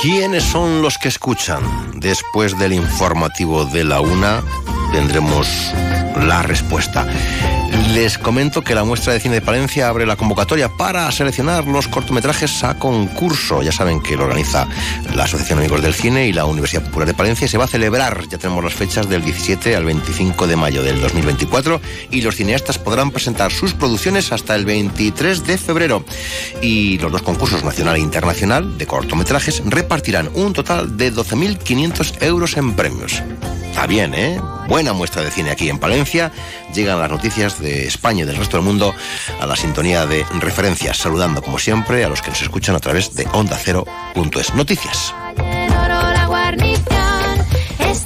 ¿Quiénes son los que escuchan? Después del informativo de la una tendremos la respuesta. Les comento que la muestra de cine de Palencia abre la convocatoria para seleccionar los cortometrajes a concurso. Ya saben que lo organiza la Asociación Amigos del Cine y la Universidad Popular de Palencia. Se va a celebrar, ya tenemos las fechas del 17 al 25 de mayo del 2024 y los cineastas podrán presentar sus producciones hasta el 23 de febrero. Y los dos concursos nacional e internacional de cortometrajes repartirán un total de 12.500 euros en premios. Está bien, ¿eh? Buena muestra de cine aquí en Palencia. Llegan las noticias de España y del resto del mundo a la sintonía de referencias, saludando como siempre a los que nos escuchan a través de onda. Noticias.
Esta es la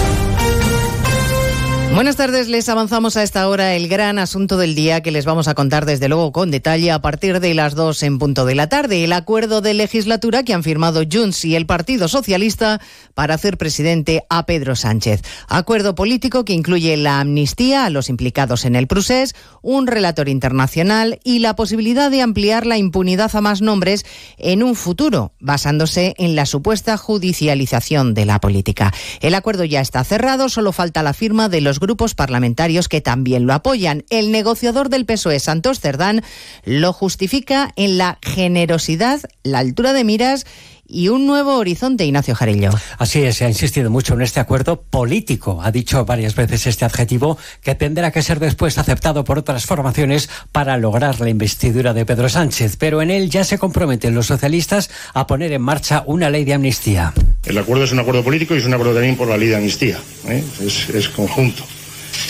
Buenas tardes, les avanzamos a esta hora el gran asunto del día que les vamos a contar desde luego con detalle a partir de las dos en punto de la tarde. El acuerdo de legislatura que han firmado Junts y el Partido Socialista para hacer presidente a Pedro Sánchez. Acuerdo político que incluye la amnistía a los implicados en el procés, un relator internacional y la posibilidad de ampliar la impunidad a más nombres en un futuro, basándose en la supuesta judicialización de la política. El acuerdo ya está cerrado, solo falta la firma de los grupos parlamentarios que también lo apoyan. El negociador del PSOE, Santos Cerdán, lo justifica en la generosidad, la altura de miras y un nuevo horizonte, Ignacio Jarillo.
Así es, se ha insistido mucho en este acuerdo político. Ha dicho varias veces este adjetivo que tendrá que ser después aceptado por otras formaciones para lograr la investidura de Pedro Sánchez. Pero en él ya se comprometen los socialistas a poner en marcha una ley de amnistía.
El acuerdo es un acuerdo político y es un acuerdo también por la ley de amnistía. ¿eh? Es, es conjunto.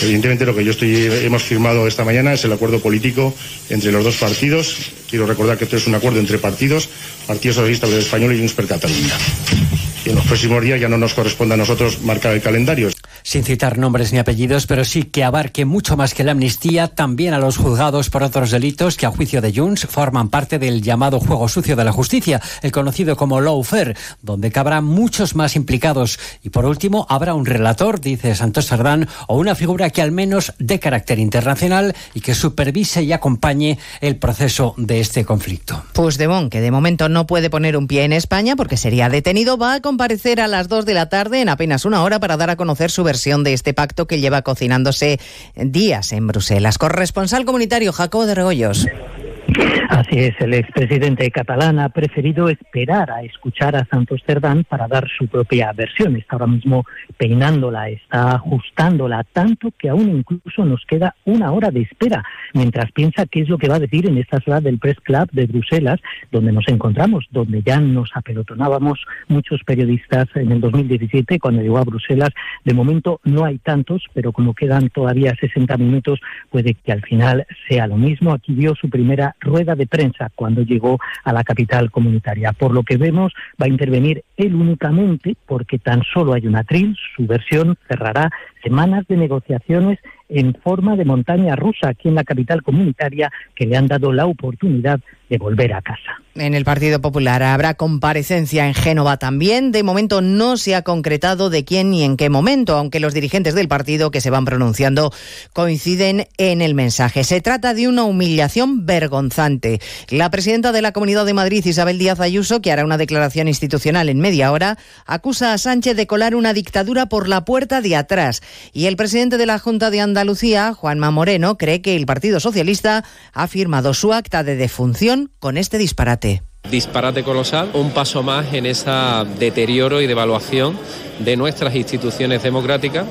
Evidentemente lo que yo estoy, hemos firmado esta mañana es el acuerdo político entre los dos partidos. Quiero recordar que esto es un acuerdo entre partidos, Partido Socialista Obrero Español y Junts per Catalunya. Y en los próximos días ya no nos corresponde a nosotros marcar el calendario.
Sin citar nombres ni apellidos, pero sí que abarque mucho más que la amnistía, también a los juzgados por otros delitos que a juicio de Junts forman parte del llamado juego sucio de la justicia, el conocido como lawfare, donde cabrán muchos más implicados. Y por último, habrá un relator, dice Santos Sardán, o una figura que al menos de carácter internacional y que supervise y acompañe el proceso de este conflicto.
Puigdemont, que de momento no puede poner un pie en España porque sería detenido, va a comparecer a las 2 de la tarde en apenas una hora para dar a conocer su versión de este pacto que lleva cocinándose días en Bruselas. Corresponsal comunitario Jacobo de Regoyos.
Así es, el expresidente catalán ha preferido esperar a escuchar a Santos Cerdán para dar su propia versión. Está ahora mismo peinándola, está ajustándola tanto que aún incluso nos queda una hora de espera mientras piensa qué es lo que va a decir en esta sala del Press Club de Bruselas, donde nos encontramos, donde ya nos apelotonábamos muchos periodistas en el 2017 cuando llegó a Bruselas. De momento no hay tantos, pero como quedan todavía 60 minutos, puede que al final sea lo mismo. Aquí dio su primera rueda de prensa cuando llegó a la capital comunitaria. Por lo que vemos, va a intervenir él únicamente porque tan solo hay una atril, su versión cerrará semanas de negociaciones en forma de montaña rusa aquí en la capital comunitaria que le han dado la oportunidad de volver a casa.
En el Partido Popular habrá comparecencia en Génova también. De momento no se ha concretado de quién ni en qué momento, aunque los dirigentes del partido que se van pronunciando coinciden en el mensaje. Se trata de una humillación vergonzante. La presidenta de la Comunidad de Madrid, Isabel Díaz Ayuso, que hará una declaración institucional en media hora, acusa a Sánchez de colar una dictadura por la puerta de atrás. Y el presidente de la Junta de Andalucía, Juanma Moreno, cree que el Partido Socialista ha firmado su acta de defunción con este disparate.
Disparate colosal, un paso más en ese deterioro y devaluación de nuestras instituciones democráticas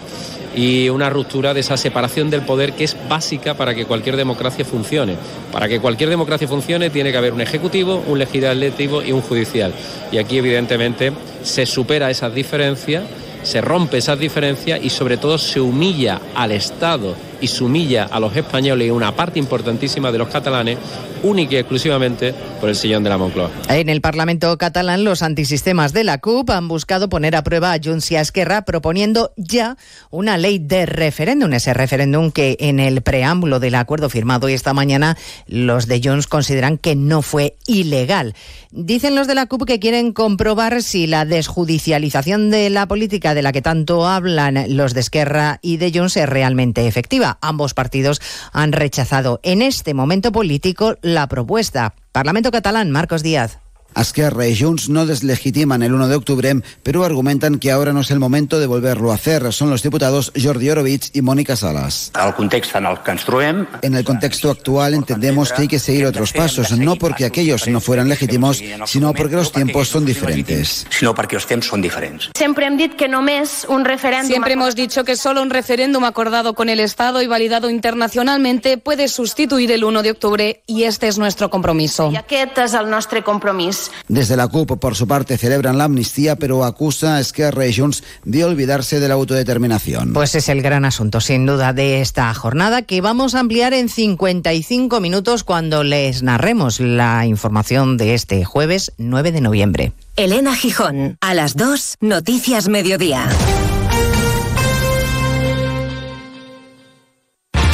y una ruptura de esa separación del poder que es básica para que cualquier democracia funcione. Para que cualquier democracia funcione tiene que haber un ejecutivo, un legislativo y un judicial. Y aquí evidentemente se supera esas diferencias, se rompe esas diferencias y sobre todo se humilla al Estado y se humilla a los españoles y una parte importantísima de los catalanes, única y exclusivamente por el sillón de la Moncloa.
En el Parlamento catalán, los antisistemas de la CUP han buscado poner a prueba a Junts y Esquerra proponiendo ya una ley de referéndum. Ese referéndum que en el preámbulo del acuerdo firmado hoy esta mañana los de Junts consideran que no fue ilegal. Dicen los de la CUP que quieren comprobar si la desjudicialización de la política de la que tanto hablan los de Esquerra y de Junts es realmente efectiva. Ambos partidos han rechazado en este momento político la propuesta. Parlamento catalán, Marcos Díaz.
Esquerra y Junts no deslegitiman el 1 de octubre, pero argumentan que ahora no es el momento de volverlo a hacer. Son los diputados Jordi Orovich y Mónica Salas.
El en el que ens trobem
En el contexto actual entendemos que hay que seguir otros pasos, no porque aquellos no fueran legítimos, sino porque los tiempos son diferentes.
Siempre que un referéndum...
Hemos dicho que solo un referéndum acordado con el Estado y validado internacionalmente puede sustituir el 1 de octubre y este es nuestro compromiso.
I aquest és el nostre compromís.
Desde la CUP, por su parte, celebran la amnistía, pero acusa a Esquerra y Junts de olvidarse de la autodeterminación.
Pues es el gran asunto, sin duda, de esta jornada que vamos a ampliar en 55 minutos cuando les narremos la información de este jueves 9 de noviembre.
Elena Gijón, a las 2, Noticias Mediodía.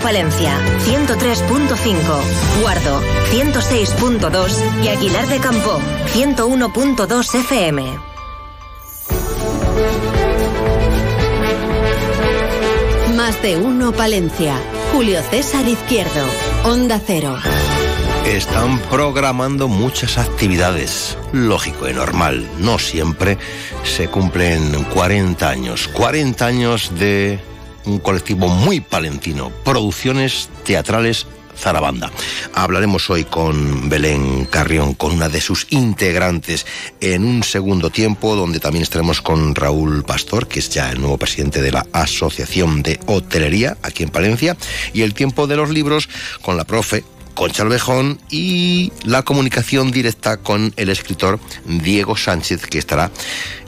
Palencia, 103.5. Guardo, 106.2. Y Aguilar de Campo, 101.2 FM.
Más de uno Palencia. Julio César Izquierdo. Onda Cero.
Están programando muchas actividades. Lógico y normal. No siempre se cumplen 40 años. 40 años de un colectivo muy palentino. Producciones teatrales Zarabanda. Hablaremos hoy con Belén Carrión, con una de sus integrantes, en un segundo tiempo, donde también estaremos con Raúl Pastor, que es ya el nuevo presidente de la Asociación de Hotelería aquí en Palencia, y el tiempo de los libros con la profe Concha Albejón y la comunicación directa con el escritor Diego Sánchez, que estará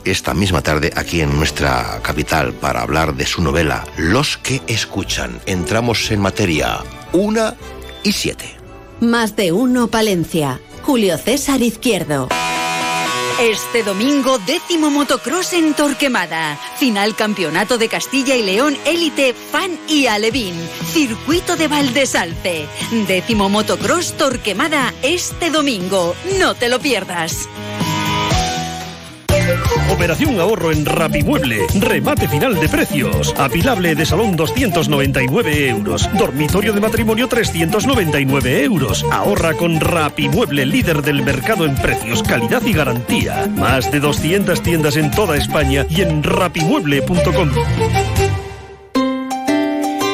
esta misma tarde aquí en nuestra capital para hablar de su novela Los que escuchan. Entramos en materia una y siete.
Más de uno Palencia. Julio César Izquierdo.
Este domingo, décimo motocross en Torquemada. Final Campeonato de Castilla y León Élite Fan y Alevín. Circuito de Valdesalce. Décimo motocross Torquemada este domingo. No te lo pierdas.
Operación ahorro en Rapimueble. Remate final de precios. Apilable de salón 299 euros. Dormitorio de matrimonio 399 euros. Ahorra con Rapimueble, líder del mercado en precios, calidad y garantía. Más de 200 tiendas en toda España y en rapimueble.com.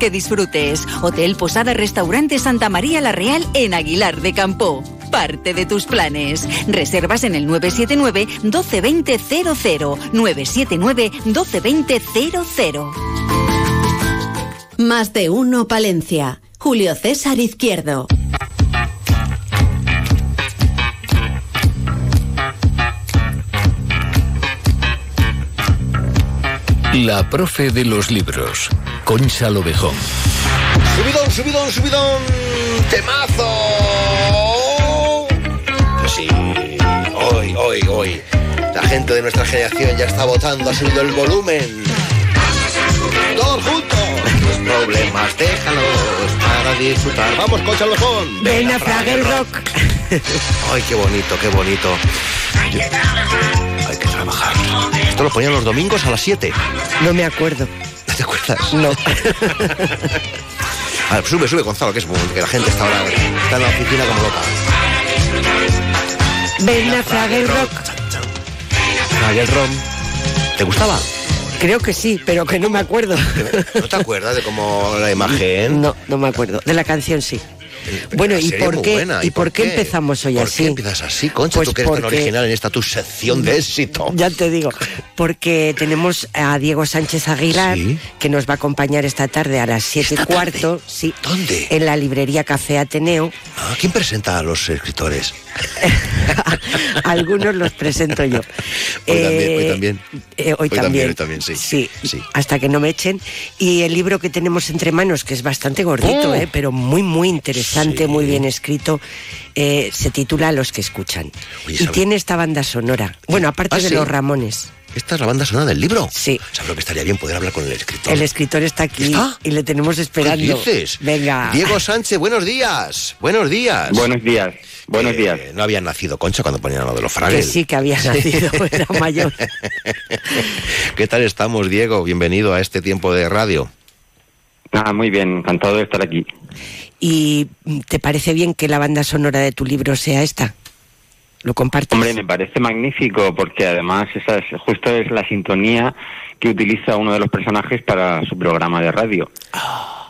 que disfrutes. Hotel Posada Restaurante Santa María La Real en Aguilar de Campo. Parte de tus planes. Reservas en el 979 1220 00 979 1220 00.
Más de uno Palencia. Julio César Izquierdo.
La profe de los libros, Concha Lobejón.
Subidón, subidón, subidón. Temazo. Sí, hoy, hoy, hoy. La gente de nuestra generación ya está votando, ha subido el volumen. juntos. Los problemas déjalos para disfrutar. Vamos, Concha Lozón.
Ven a Fraggle Rock. [LAUGHS]
Ay, qué bonito, qué bonito. Hay que trabajar. Esto lo ponían los domingos a las 7.
No me acuerdo.
¿No te acuerdas?
No. [LAUGHS]
A ver, sube, sube, Gonzalo, que es bueno, que la gente está ahora está en la oficina como loca.
Ven a Fraggle Rock.
Fraggle Rom. ¿Te gustaba?
Creo que sí, pero que no me acuerdo.
¿No te acuerdas de cómo la imagen?
No, no me acuerdo. De la canción sí. Bueno, ¿y por qué,
buena,
¿y por qué empezamos hoy
¿Por
así?
qué empiezas así, Concha?
Pues
tú que eres tan original en esta tu sección de éxito.
Ya te digo, porque tenemos a Diego Sánchez Aguilar, que nos va a acompañar esta tarde a las siete y cuarto. Sí.
¿Dónde?
En la librería Café Ateneo.
Ah, ¿Quién presenta a los escritores? [LAUGHS]
Algunos los presento yo.
Hoy también, hoy
Eh,
también.
eh, hoy, también.
hoy también, sí.
Sí,
Sí.
hasta que no me echen. Y el libro que tenemos entre manos, que es bastante gordito,
Oh.
eh, pero muy, muy interesante, muy bien escrito, eh, se titula Los que escuchan.
Oye,
y
¿sabe-
tiene esta banda sonora. Bueno, aparte
Ah,
de
sí.
los Ramones.
¿Esta es la banda sonora del libro?
Sí.
¿Sabes lo que estaría bien poder hablar con el escritor?
El escritor está aquí y le tenemos esperando.
¿Qué dices?
Venga.
Diego Sánchez, buenos días. Buenos días.
Buenos días. Buenos días.
No había nacido Concha cuando ponían lo de los Fraggle.
Que sí, que había [LAUGHS] nacido, [LAUGHS] era mayor.
¿Qué tal estamos, Diego? Bienvenido a este tiempo de radio.
Ah, muy bien, encantado de estar aquí.
¿Y te parece bien que la banda sonora de tu libro sea esta? ¿Lo compartes?
Hombre, me parece magnífico porque además esa es, justo es la sintonía que utiliza uno de los personajes para su programa de radio.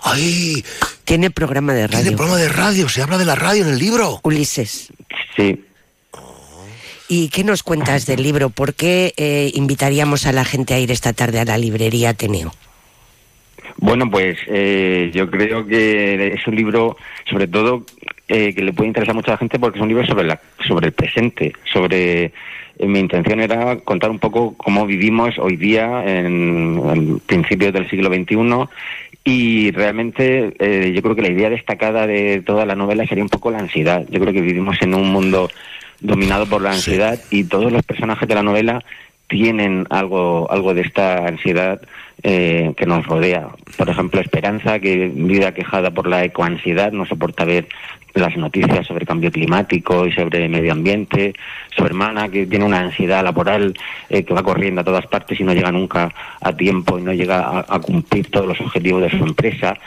¡Ay!
Tiene programa de radio.
Tiene programa de radio, se habla de la radio en el libro.
Ulises.
Sí.
¿Y qué nos cuentas del libro? ¿Por qué eh, invitaríamos a la gente a ir esta tarde a la librería Ateneo?
Bueno, pues eh, yo creo que es un libro, sobre todo, eh, que le puede interesar mucho a la gente porque es un libro sobre, la, sobre el presente, sobre... eh, mi intención era contar un poco cómo vivimos hoy día en, en principios del siglo XXI y realmente eh, yo creo que la idea destacada de toda la novela sería un poco la ansiedad. Yo creo que vivimos en un mundo dominado por la ansiedad y todos los personajes de la novela tienen algo, algo de esta ansiedad eh, que nos rodea. Por ejemplo, Esperanza, que vive aquejada por la ecoansiedad, no soporta ver las noticias sobre cambio climático y sobre medio ambiente. Su hermana, que tiene una ansiedad laboral eh, que va corriendo a todas partes y no llega nunca a tiempo y no llega a, a cumplir todos los objetivos de su empresa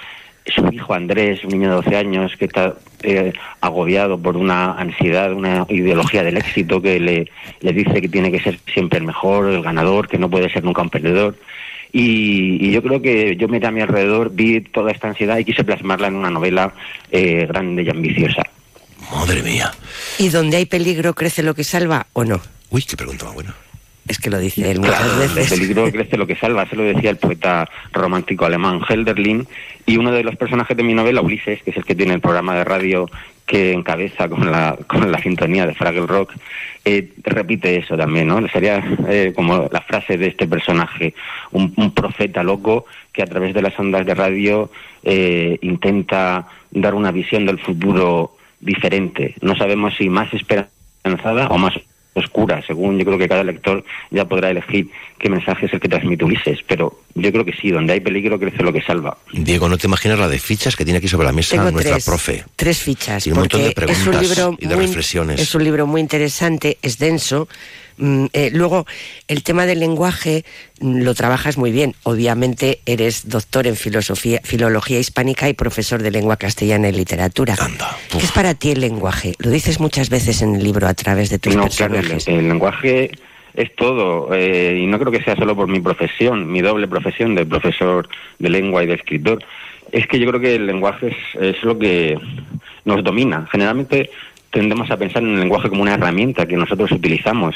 su hijo Andrés, un niño de 12 años que está eh, agobiado por una ansiedad, una ideología del éxito que le, le dice que tiene que ser siempre el mejor, el ganador, que no puede ser nunca un perdedor. Y, y yo creo que yo miré a mi alrededor, vi toda esta ansiedad y quise plasmarla en una novela eh, grande y ambiciosa.
Madre mía.
¿Y donde hay peligro crece lo que salva o no?
Uy, qué pregunta más buena.
Es que lo dice él muchas
Claro, el
veces.
peligro crece lo que salva, se lo decía el poeta romántico alemán Helderlin, y uno de los personajes de mi novela, Ulises, que es el que tiene el programa de radio que encabeza con la, con la sintonía de Fraggle Rock, eh, repite eso también, ¿no? Sería eh, como la frase de este personaje, un, un profeta loco que a través de las ondas de radio eh, intenta dar una visión del futuro diferente. No sabemos si más esperanzada o más oscura, según yo creo que cada lector ya podrá elegir qué mensaje es el que transmite Ulises, pero yo creo que sí, donde hay peligro crece lo que salva.
Diego, no te imaginas la de fichas que tiene aquí sobre la mesa
Tengo
nuestra
tres,
profe.
tres fichas.
Y un montón de
es un
preguntas
libro
y de
muy-
reflexiones.
Es un libro muy interesante, es denso. Mm, eh, luego, el tema del lenguaje mm, lo trabajas muy bien. Obviamente eres doctor en filosofía, filología hispánica y profesor de lengua castellana y literatura. ¿Qué es para ti el lenguaje? Lo dices muchas veces en el libro a través de tus
No, claro, el,
personajes.
el lenguaje es todo, eh, y no creo que sea solo por mi profesión, mi doble profesión de profesor de lengua y de escritor. Es que yo creo que el lenguaje es, es lo que nos domina. Generalmente tendemos a pensar en el lenguaje como una herramienta que nosotros utilizamos,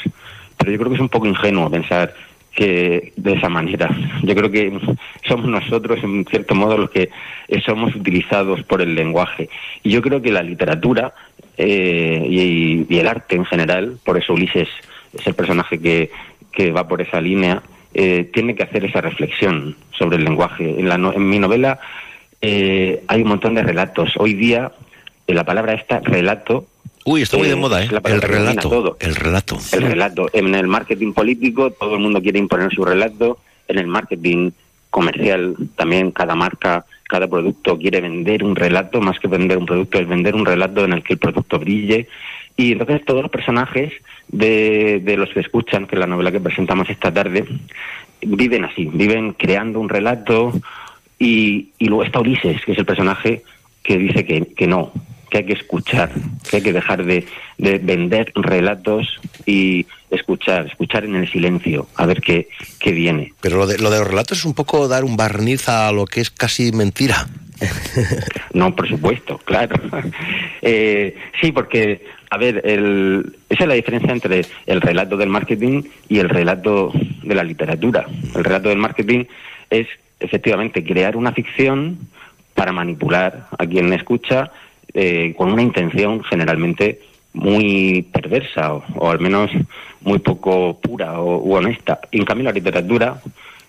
pero yo creo que es un poco ingenuo pensar que de esa manera. Yo creo que somos nosotros, en cierto modo, los que somos utilizados por el lenguaje. Y yo creo que la literatura eh, y, el arte en general, por eso Ulises es el personaje que, que va por esa línea, eh, tiene que hacer esa reflexión sobre el lenguaje. En, la en mi novela eh, hay un montón de relatos. Hoy día eh, la palabra esta, relato...
Uy, está muy de moda, ¿eh? El relato.
todo.
El relato.
El relato. En el marketing político todo el mundo quiere imponer su relato. En el marketing comercial. También cada marca, cada producto quiere vender un relato, más que vender un producto, es vender un relato en el que el producto brille. Y entonces todos los personajes de, de los que escuchan, que es la novela que presentamos esta tarde, viven así, viven creando un relato y, y luego está Ulises, que es el personaje que dice que, que no, que hay que escuchar, que hay que dejar de, de vender relatos y escuchar, escuchar en el silencio, a ver qué, qué viene.
Pero lo de, lo de los relatos es un poco dar un barniz a lo que es casi mentira.
No, por supuesto, claro. [LAUGHS] Eh, sí, porque, a ver, el, esa es la diferencia entre el relato del marketing y el relato de la literatura. El relato del marketing es, efectivamente, crear una ficción para manipular a quien escucha eh, con una intención generalmente muy perversa o, al menos muy poco pura o u honesta. En cambio la literatura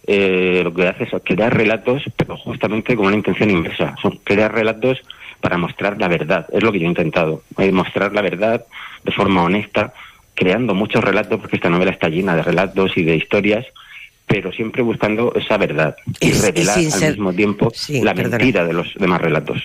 eh, lo que hace es crear relatos, pero justamente con una intención inversa. Son crear relatos para mostrar la verdad. Es lo que yo he intentado, eh, mostrar la verdad de forma honesta, creando muchos relatos, porque esta novela está llena de relatos y de historias, pero siempre buscando esa verdad y,
Y-
revelar al
ser-
mismo tiempo
Sí,
la
perdona.
mentira de los demás relatos.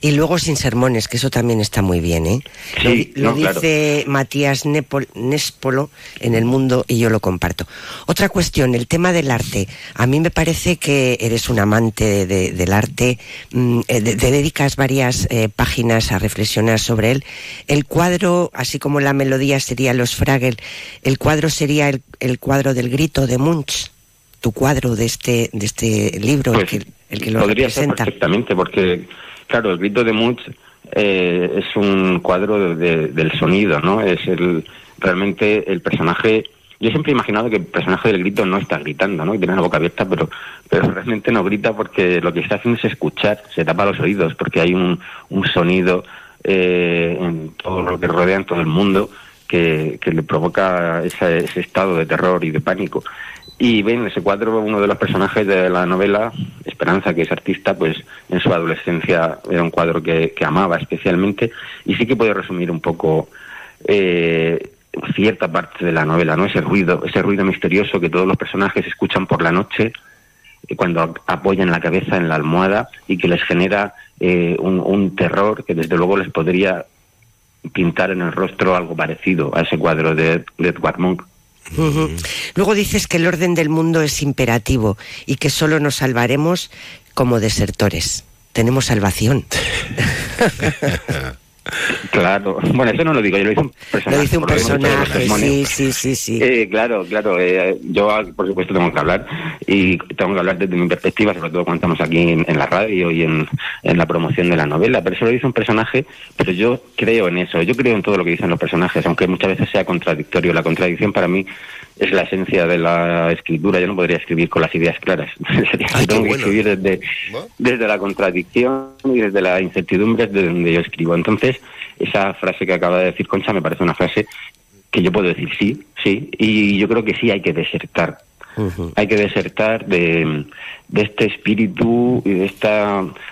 Y luego sin sermones, que eso también está muy bien, ¿eh?
Sí,
lo di- lo
no, claro.
dice Matías Nepol- Néspolo en El Mundo y yo lo comparto. Otra cuestión, el tema del arte. A mí me parece que eres un amante de- del arte, mm, eh, de- te dedicas varias eh, páginas a reflexionar sobre él. El cuadro, así como la melodía sería Los Fragel, el cuadro sería el, el cuadro del grito de Munch, tu cuadro de este, de este libro, el, que, el que lo
Pues Podría ser perfectamente, porque, claro, el grito de Munch eh, es un cuadro de- de- del sonido, ¿no? Es el realmente el personaje. Yo siempre he imaginado que el personaje del grito no está gritando, ¿no? Y tiene la boca abierta, pero, pero realmente no grita porque lo que está haciendo es escuchar, se tapa los oídos, porque hay un, un sonido eh, en todo lo que rodea, en todo el mundo, que, que le provoca ese, ese estado de terror y de pánico. Y ven ese cuadro, uno de los personajes de la novela, Esperanza, que es artista, pues en su adolescencia era un cuadro que, amaba especialmente y sí que puede resumir un poco eh, cierta parte de la novela, ¿no? Ese ruido, ese ruido misterioso que todos los personajes escuchan por la noche eh, cuando ap- apoyan la cabeza en la almohada y que les genera eh, un, un terror que desde luego les podría pintar en el rostro algo parecido a ese cuadro de, de Edward
Luego dices que el orden del mundo es imperativo y que solo nos salvaremos como desertores. Tenemos salvación. [LAUGHS]
Claro, bueno, eso no lo digo yo, lo dice un personaje.
Lo dice un personaje, sí, sí, sí, sí.
Eh, claro, claro. eh, yo, ah, por supuesto, tengo que hablar y tengo que hablar desde mi perspectiva, sobre todo cuando estamos aquí en, en la radio y en, en la promoción de la novela. Pero eso lo dice un personaje, pero yo creo en eso. Yo creo en todo lo que dicen los personajes, aunque muchas veces sea contradictorio. La contradicción para mí es la esencia de la escritura. Yo no podría escribir con las ideas claras. [LAUGHS]
Ay, qué
tengo que
bueno.
escribir desde, desde la contradicción y desde la incertidumbre de donde yo escribo. Entonces, esa frase que acaba de decir Concha me parece una frase que yo puedo decir sí, sí, y yo creo que sí hay que desertar. Hay que desertar de, de este espíritu y de este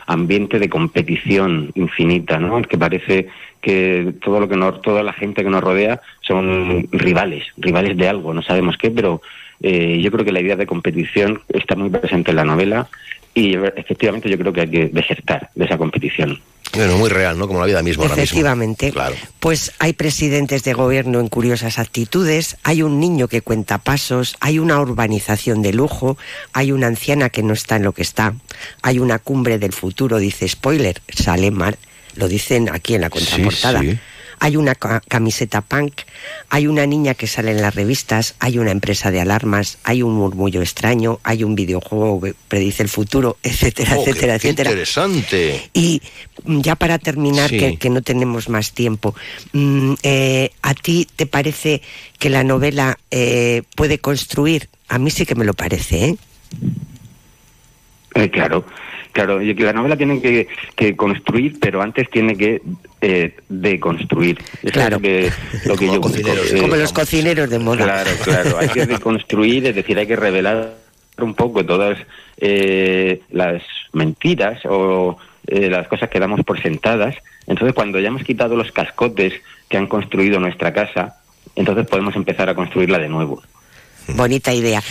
ambiente de competición infinita, ¿no? Que parece que todo lo que nos, toda la gente que nos rodea son rivales, rivales de algo, no sabemos qué, pero eh, yo creo que la idea de competición está muy presente en la novela y efectivamente yo creo que hay que desertar de esa competición.
Bueno, muy real, ¿no? Como la vida misma ahora mismo.
Efectivamente. Pues hay presidentes de gobierno en curiosas actitudes, hay un niño que cuenta pasos, hay una urbanización de lujo, hay una anciana que no está en lo que está, hay una cumbre del futuro, dice spoiler, sale mal, lo dicen aquí en la contraportada.
sí.
Hay una ca- camiseta punk, hay una niña que sale en las revistas, hay una empresa de alarmas, hay un murmullo extraño, hay un videojuego que predice el futuro, [LAUGHS] etcétera,
Oh,
etcétera,
qué
etcétera.
interesante.
Y mm, ya para terminar,
Sí.
que, que no tenemos más tiempo, mm, eh, ¿a ti te parece que la novela eh, puede construir? A mí sí que me lo parece, ¿eh?
Eh, claro, claro. Y que la novela tiene que, que construir, pero antes tiene que eh, deconstruir. Eso
Claro.
es lo que, lo que yo busco. Eh,
Como los cocineros de moda.
Claro, claro. Hay que deconstruir, es decir, hay que revelar un poco todas eh, las mentiras o eh, las cosas que damos por sentadas. Entonces, cuando ya hemos quitado los cascotes que han construido nuestra casa, entonces podemos empezar a construirla de nuevo.
Bonita idea.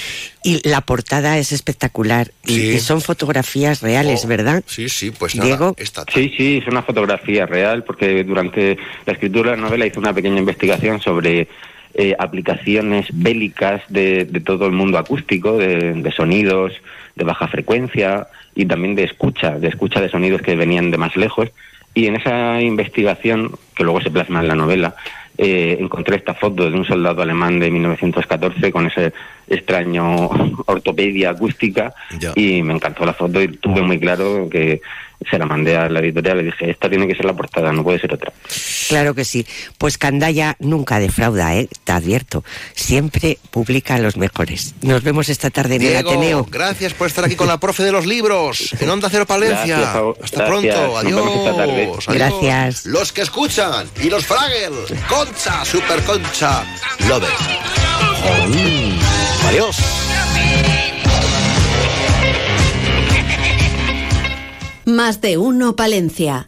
Y la portada es espectacular. Y-
Sí.
Y, son fotografías reales, ¿verdad?
Sí, sí, pues
Diego.
Sí, sí, es una fotografía real porque durante la escritura de la novela hice una pequeña investigación sobre eh, aplicaciones bélicas de, de todo el mundo acústico, de, de sonidos de baja frecuencia y también de escucha, de escucha de sonidos que venían de más lejos. Y en esa investigación, que luego se plasma en la novela, eh, encontré esta foto de un soldado alemán de 1914 con ese extraño [LAUGHS] ortopedia acústica y me encantó la foto y tuve muy claro que se la mandé a la editorial y dije, esta tiene que ser la portada, no puede ser otra.
Claro que sí. Pues Candaya nunca defrauda, ¿eh? Te advierto. Siempre publica los mejores. Nos vemos esta tarde en el
Diego,
Ateneo.
gracias por estar aquí con la profe de los libros en Onda Cero Palencia.
Gracias.
Hasta
Gracias.
pronto,
Nos
adiós.
vemos esta tarde.
Adiós.
Gracias.
Los que escuchan y los Fraggle, Concha, Super Concha, Lover. Mm, Adiós.
Más de uno Palencia.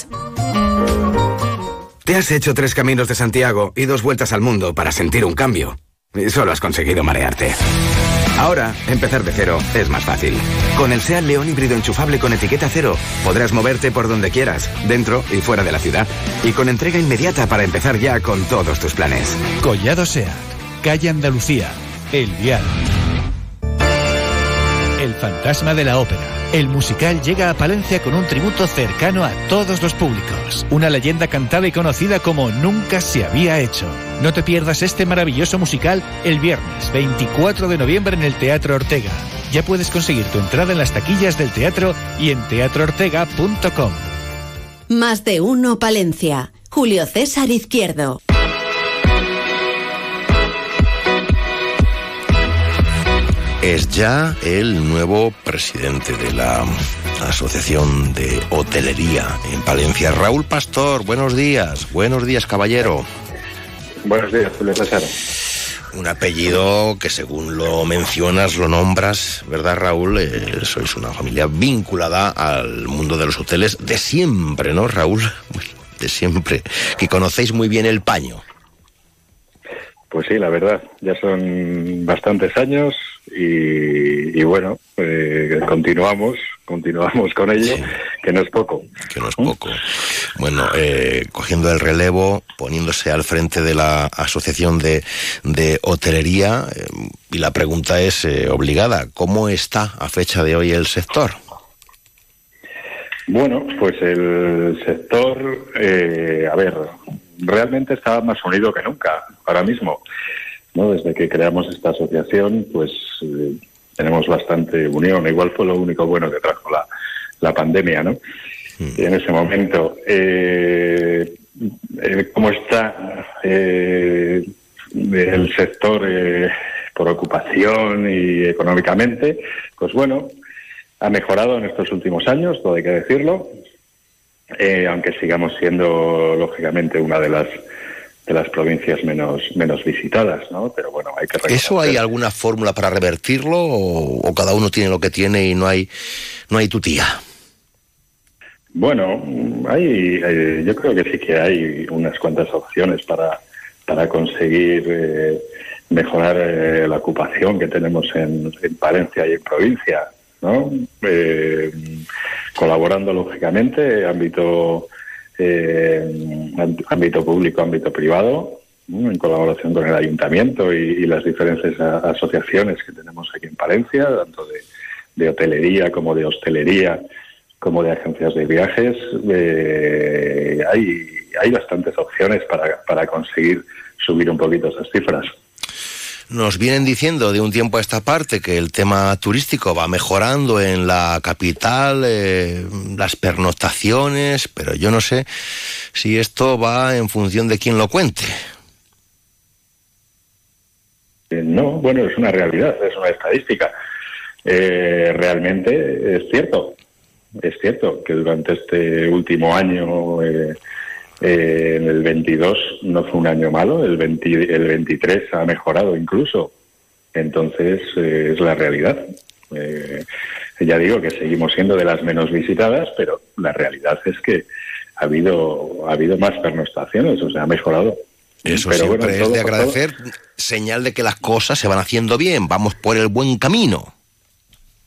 Te has hecho tres caminos de Santiago y dos vueltas al mundo para sentir un cambio. Y solo has conseguido marearte. Ahora, empezar de cero es más fácil. Con el SEAT León híbrido enchufable con etiqueta cero, podrás moverte por donde quieras, dentro y fuera de la ciudad. Y con entrega inmediata para empezar ya con todos tus planes.
Collado Seat, calle Andalucía, El Vial. Fantasma de la ópera. El musical llega a Palencia con un tributo cercano a todos los públicos. Una leyenda cantada y conocida como nunca se había hecho. No te pierdas este maravilloso musical el viernes 24 de noviembre en el Teatro Ortega. Ya puedes conseguir tu entrada en las taquillas del teatro y en teatroortega.com.
Más de uno Palencia. Julio César Izquierdo.
Es ya el nuevo presidente de la Asociación de Hotelería en Palencia. Raúl Pastor, buenos días. Buenos días, caballero.
Buenos días, Julio César.
Un apellido que según lo mencionas, lo nombras, ¿verdad, Raúl? Eh, sois una familia vinculada al mundo de los hoteles de siempre, ¿no, Raúl? Bueno, de siempre. Que conocéis muy bien el paño.
Pues sí, la verdad, ya son bastantes años y, y bueno, eh, continuamos, continuamos con ello, que no es poco.
Que no es poco. Bueno, eh, cogiendo el relevo, poniéndose al frente de la Asociación de, de Hotelería, eh, y la pregunta es eh, obligada, ¿cómo está a fecha de hoy el sector?
Bueno, pues el sector, eh, a ver, realmente está más unido que nunca ahora mismo. ¿No? Desde que creamos esta asociación, pues eh, tenemos bastante unión. Igual fue lo único bueno que trajo la, la pandemia, ¿no? Y en ese momento, eh, eh, ¿cómo está eh, el sector eh, por ocupación y económicamente? Pues bueno, ha mejorado en estos últimos años, todo hay que decirlo, aunque sigamos siendo, lógicamente, una de las de las provincias menos menos visitadas, ¿no? Pero bueno, hay que
¿Eso hay alguna fórmula para revertirlo o, o cada uno tiene lo que tiene y no hay, no hay tutía?
Bueno, hay, eh, yo creo que sí que hay unas cuantas opciones para, para conseguir eh, mejorar eh, la ocupación que tenemos en, en Palencia y en provincia, ¿no? Eh, colaborando lógicamente, ámbito eh, ámb- ámbito público, ámbito privado, en colaboración con el ayuntamiento y, las diferentes asociaciones que tenemos aquí en Palencia, tanto de, de hotelería como de hostelería, como de agencias de viajes. eh, hay, hay bastantes opciones para, para conseguir subir un poquito esas cifras.
Nos vienen diciendo de un tiempo a esta parte que el tema turístico va mejorando en la capital, eh, las pernoctaciones, pero yo no sé si esto va en función de quién lo cuente.
Eh, no, bueno, es una realidad, es una estadística. Eh, realmente es cierto, es cierto que durante este último año, eh, eh, en el 22, no fue un año malo, el, 20 el 23 ha mejorado incluso. Entonces, eh, es la realidad. Eh, ya digo que seguimos siendo de las menos visitadas, pero la realidad es que ha habido, ha habido más pernoctaciones, o sea, ha mejorado.
Eso
Pero
siempre
bueno,
es de
todo-
agradecer, señal de que las cosas se van haciendo bien, vamos por el buen camino.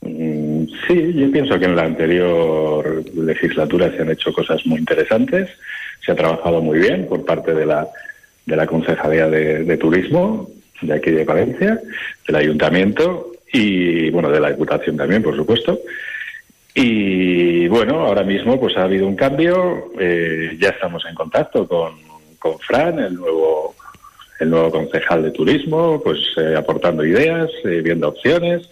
Mm, Sí, yo pienso que en la anterior legislatura se han hecho cosas muy interesantes, se ha trabajado muy bien por parte de la, de la Concejalía de, Turismo de aquí de Valencia, del Ayuntamiento y, bueno, de la Diputación también, por supuesto. Y, bueno, ahora mismo pues ha habido un cambio, eh, ya estamos en contacto con, con Fran, el nuevo el nuevo concejal de turismo, pues eh, aportando ideas, eh, viendo opciones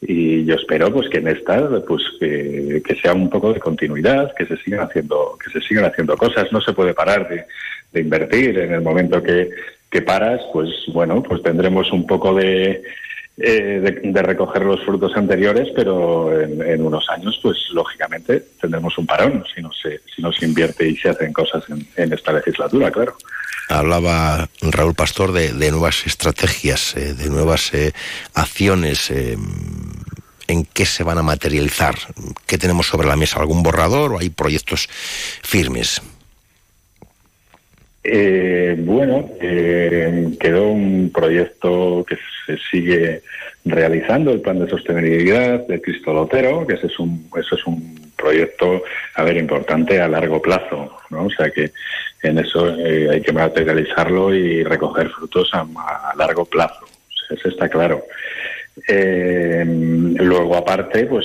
y yo espero pues que en esta pues que, que sea un poco de continuidad que se sigan haciendo que se sigan haciendo cosas. No se puede parar de, de invertir. En el momento que, que paras pues bueno pues tendremos un poco de eh, de, de recoger los frutos anteriores pero en, en unos años pues lógicamente tendremos un parón si no se si no se invierte y se hacen cosas en, en esta legislatura claro
Hablaba Raúl Pastor de, de nuevas estrategias, eh, de nuevas eh, acciones. eh, ¿En qué se van a materializar? ¿Qué tenemos sobre la mesa? ¿Algún borrador o hay proyectos firmes?
Eh, bueno, eh, quedó un proyecto que se sigue realizando, el plan de sostenibilidad de Cristo Lotero, que ese es un, eso es un proyecto, a ver, importante a largo plazo, ¿no? O sea que en eso eh, hay que materializarlo y recoger frutos a, largo plazo, eso está claro. Eh, luego, aparte, pues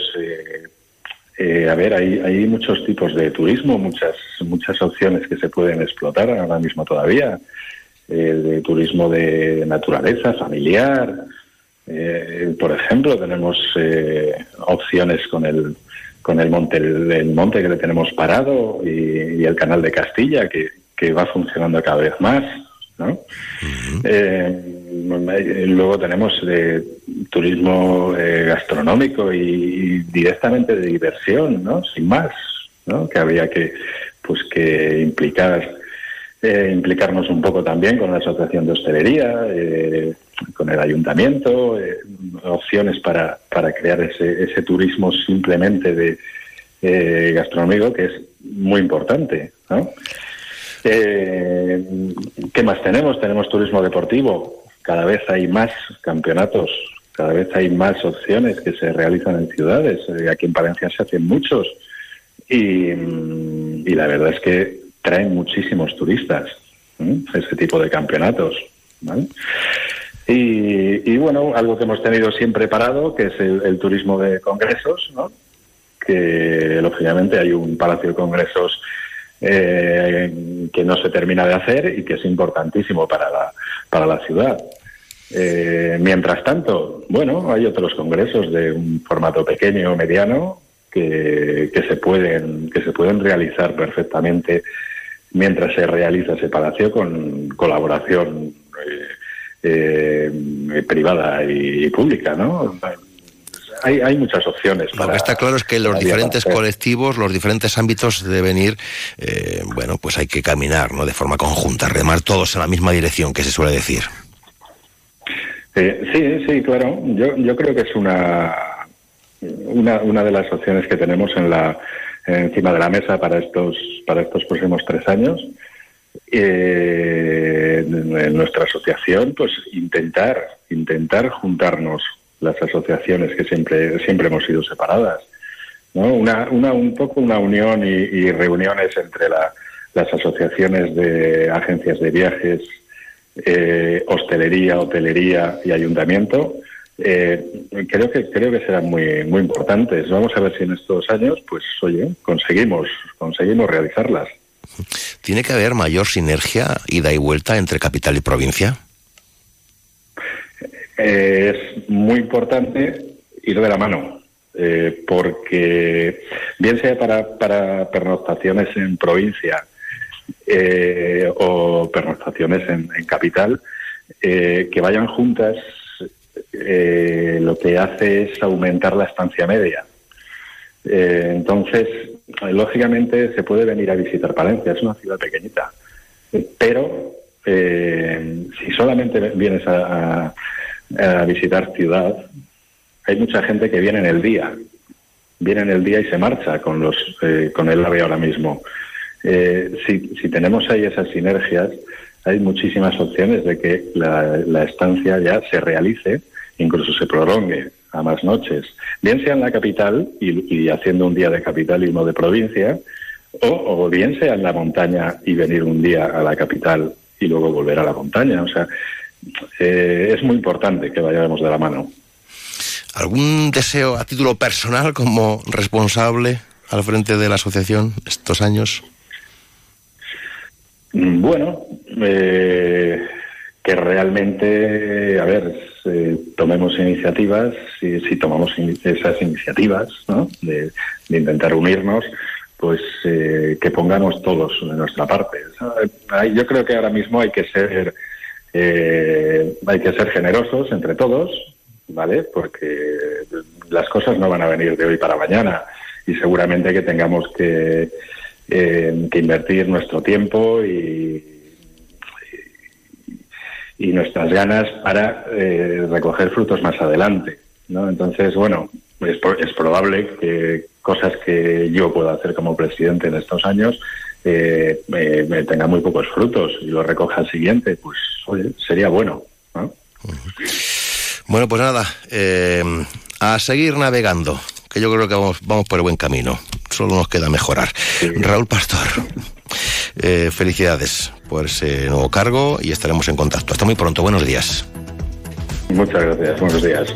eh, a ver, hay, hay muchos tipos de turismo, muchas muchas opciones que se pueden explotar ahora mismo todavía. Eh, de turismo de naturaleza, familiar. Eh, por ejemplo, tenemos eh, opciones con el con el monte el monte que le tenemos parado y, y el canal de Castilla que, que va funcionando cada vez más. ¿No? Eh, luego tenemos eh, turismo eh, gastronómico y, directamente de diversión, ¿no? Sin más, ¿no? Que habría que, pues, que implicar, eh, implicarnos un poco también con la asociación de hostelería, eh, con el ayuntamiento, eh, opciones para, para crear ese, ese turismo simplemente de eh, gastronómico que es muy importante, ¿no? Eh, ¿Qué más tenemos? Tenemos turismo deportivo. Cada vez hay más campeonatos, cada vez hay más opciones que se realizan en ciudades. Eh, aquí en Valencia se hacen muchos. Y, mm, y la verdad es que traen muchísimos turistas ¿eh? ese tipo de campeonatos. Y, y, bueno, algo que hemos tenido siempre parado, que es el, el turismo de congresos, ¿no? que lógicamente hay un palacio de congresos eh, que no se termina de hacer y que es importantísimo para la, para la ciudad. Eh, mientras tanto, bueno, hay otros congresos de un formato pequeño o mediano que, que, se pueden, que se pueden realizar perfectamente mientras se realiza ese palacio con colaboración eh, eh, privada y, pública, ¿no? Hay, hay, muchas opciones.
Lo que está claro es que los diferentes colectivos, los diferentes ámbitos deben ir, eh, bueno, pues hay que caminar, ¿no? De forma conjunta, remar todos en la misma dirección, que se suele decir.
Eh, sí, sí, claro. Yo, yo creo que es una, una, una de las opciones que tenemos en la, encima de la mesa para estos, para estos próximos tres años. Eh, en nuestra asociación, pues intentar, intentar juntarnos las asociaciones que siempre, siempre hemos sido separadas. ¿no? Una, una, un poco una unión y, y reuniones entre la, las asociaciones de agencias de viajes, eh, hostelería, hotelería y ayuntamiento. Eh, creo que creo que serán muy muy importantes. Vamos a ver si en estos años, pues oye, conseguimos conseguimos realizarlas.
¿Tiene que haber mayor sinergia, ida y vuelta entre capital y provincia?
Eh, es muy importante ir de la mano, eh, porque bien sea para, para pernoctaciones en provincia eh, o pernoctaciones en, capital, que vayan juntas eh, lo que hace es aumentar la estancia media. Eh, entonces, lógicamente se puede venir a visitar Palencia, es una ciudad pequeñita, pero eh, si solamente vienes a, visitar ciudad, hay mucha gente que viene en el día, viene en el día y se marcha con los eh, con el AVE ahora mismo. Eh, si, si tenemos ahí esas sinergias, hay muchísimas opciones de que la, estancia ya se realice, incluso se prolongue a más noches, bien sea en la capital y, haciendo un día de capital y uno de provincia, o, bien sea en la montaña y venir un día a la capital y luego volver a la montaña. O sea, eh, es muy importante que vayamos de la mano.
¿Algún deseo a título personal como responsable al frente de la asociación estos años?
Mm, bueno, eh, que realmente, a ver, tomemos iniciativas, si, si tomamos esas iniciativas ¿no? de, intentar unirnos, pues eh, que pongamos todos de nuestra parte. Yo creo que ahora mismo hay que ser eh, hay que ser generosos entre todos, ¿vale? Porque las cosas no van a venir de hoy para mañana y seguramente que tengamos que, eh, invertir nuestro tiempo y, y nuestras ganas para eh, recoger frutos más adelante. ¿no? Entonces, bueno, es, es, probable que cosas que yo pueda hacer como presidente en estos años eh, me, tenga muy pocos frutos y lo recoja al siguiente, pues oye, sería bueno.
Bueno, pues nada, eh, a seguir navegando, que yo creo que vamos, vamos por el buen camino. Solo nos queda mejorar. Raúl Pastor. Eh, felicidades por ese nuevo cargo y estaremos en contacto. Hasta muy pronto. Buenos días.
Muchas gracias. Buenos días.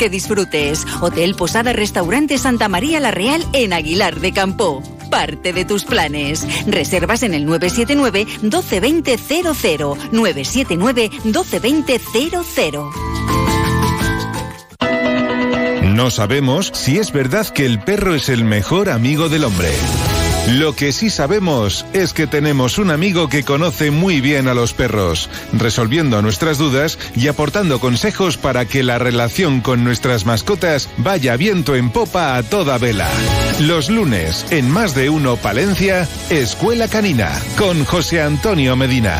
que disfrutes. Hotel Posada Restaurante Santa María La Real en Aguilar de Campo. Parte de tus planes. Reservas en el 979 122000 979 122000
No sabemos si es verdad que el perro es el mejor amigo del hombre. Lo que sí sabemos es que tenemos un amigo que conoce muy bien a los perros, resolviendo nuestras dudas y aportando consejos para que la relación con nuestras mascotas vaya viento en popa a toda vela. Los lunes, en Más de Uno Palencia, Escuela Canina, con José Antonio Medina.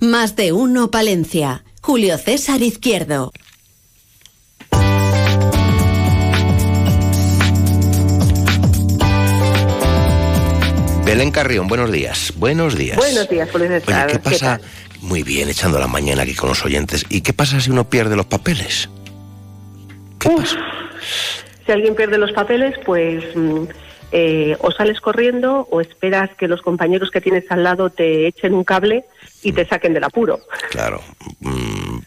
Más de uno Palencia. Julio César Izquierdo.
Belén Carrión, buenos días. Buenos días.
Buenos días, Julio César.
¿qué pasa? Muy bien, echando la mañana aquí con los oyentes. ¿Y qué pasa si uno pierde los papeles?
¿Qué pasa? Si alguien pierde los papeles, pues mm, eh, o sales corriendo o esperas que los compañeros que tienes al lado te echen un cable y te saquen del apuro.
Claro. Mm,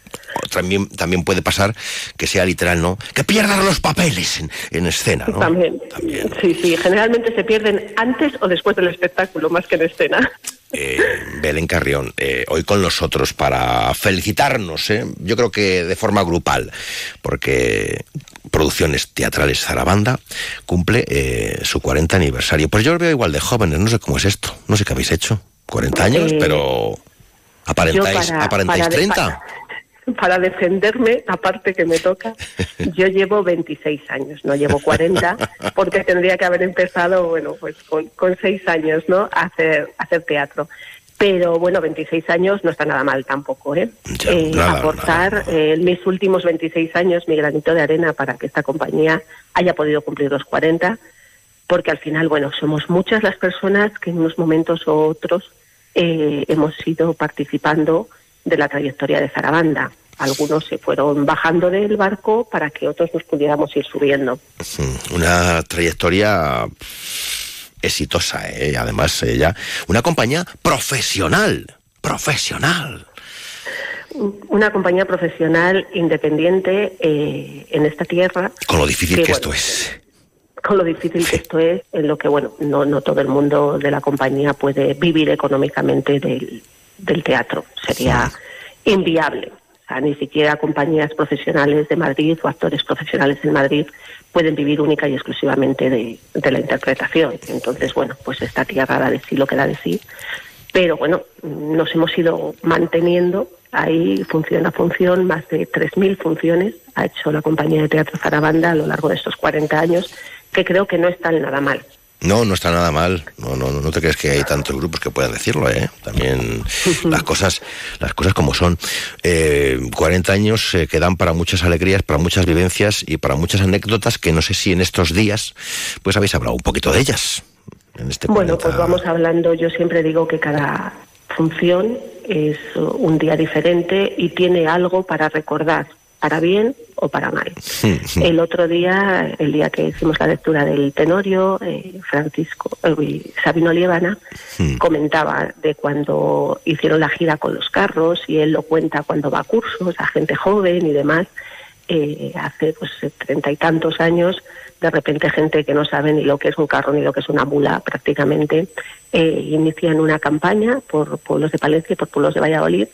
también, también puede pasar que sea literal, ¿no? Que pierdan los papeles en, escena, ¿no?
También. Sí, sí. Generalmente se pierden antes o después del espectáculo, más que en escena.
Eh, Belén Carrión, eh, hoy con nosotros para felicitarnos, ¿eh? yo creo que de forma grupal, porque Producciones Teatrales Zarabanda cumple eh, su 40 aniversario. Pues yo lo veo igual de jóvenes, no sé cómo es esto, no sé qué habéis hecho. 40 años,
Eh,
pero aparentáis,
para-
aparentáis
para-
30. [LAUGHS]
para defenderme, aparte que me toca, yo llevo 26 años, no llevo 40, [LAUGHS] porque tendría que haber empezado, bueno, pues con, con 6 años, ¿no? A hacer, a hacer teatro. Pero bueno, 26 años no está nada mal tampoco, ¿eh? Eh,
nada,
aportar eh, en mis últimos 26 años mi granito de arena para que esta compañía haya podido cumplir los 40, porque al final, bueno, somos muchas las personas que en unos momentos u otros eh, hemos ido participando de la trayectoria de Zarabanda. Algunos se fueron bajando del barco para que otros nos pudiéramos ir subiendo.
Una trayectoria exitosa, ¿eh? además ella, una compañía profesional, profesional.
Una compañía profesional independiente eh, en esta tierra.
Con lo difícil que, esto es.
Con lo difícil que esto es, en lo que, bueno, no, no todo el mundo de la compañía puede vivir económicamente del, del teatro. Sería inviable. O sea, ni siquiera compañías profesionales de Madrid o actores profesionales en Madrid pueden vivir única y exclusivamente de, la interpretación. Entonces, bueno, pues esta tierra da de sí lo que da de sí. Pero bueno, nos hemos ido manteniendo ahí función a función, más de 3.000 funciones ha hecho la compañía de teatro Zarabanda a lo largo de estos 40 años, que creo que no están nada mal.
No, no está nada mal. No, no, no te crees que hay tantos grupos que puedan decirlo, ¿eh? También las cosas, las cosas como son. Eh, 40 años eh, que dan para muchas alegrías, para muchas vivencias y para muchas anécdotas que no sé si en estos días, pues habéis hablado un poquito de ellas. En este
Bueno, pues vamos hablando, yo siempre digo que cada función es un día diferente y tiene algo para recordar, para bien o para mal. [LAUGHS] El otro día, el día que hicimos la lectura del Tenorio, eh, Francisco eh, Sabino Lievana comentaba de cuando hicieron la gira con los carros y él lo cuenta cuando va a cursos a gente joven y demás. eh, hace pues treinta y tantos años, de repente gente que no sabe ni lo que es un carro ni lo que es una mula prácticamente, eh, inician una campaña por pueblos de Palencia y por pueblos de Valladolid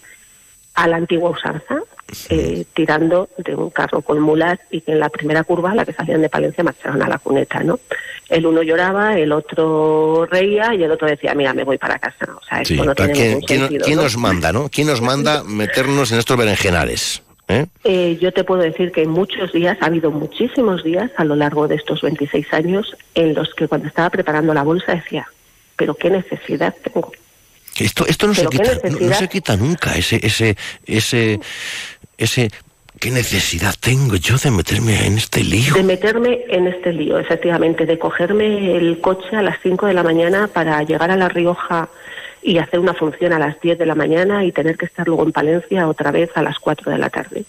a la antigua usanza, eh, tirando de un carro con mulas y que en la primera curva, la que salían de Palencia, marcharon a la cuneta, ¿no? El uno lloraba, el otro reía y el otro decía, mira, me voy para casa. O sea, esto no tiene
¿quién,
sentido,
quién
¿no?
nos manda, no? ¿Quién nos manda meternos en estos berenjenales? ¿Eh?
Eh, yo te puedo decir que muchos días, ha habido muchísimos días a lo largo de estos 26 años en los que cuando estaba preparando la bolsa decía, pero qué necesidad tengo.
Esto, esto no se quita, no- se quita nunca, ese, ese, ese, ese, ¿qué necesidad tengo yo de meterme en este lío?
De meterme en este lío, efectivamente, de cogerme el coche a las 5 de la mañana para llegar a La Rioja y hacer una función a las 10 de la mañana y tener que estar luego en Palencia otra vez a las 4 de la tarde.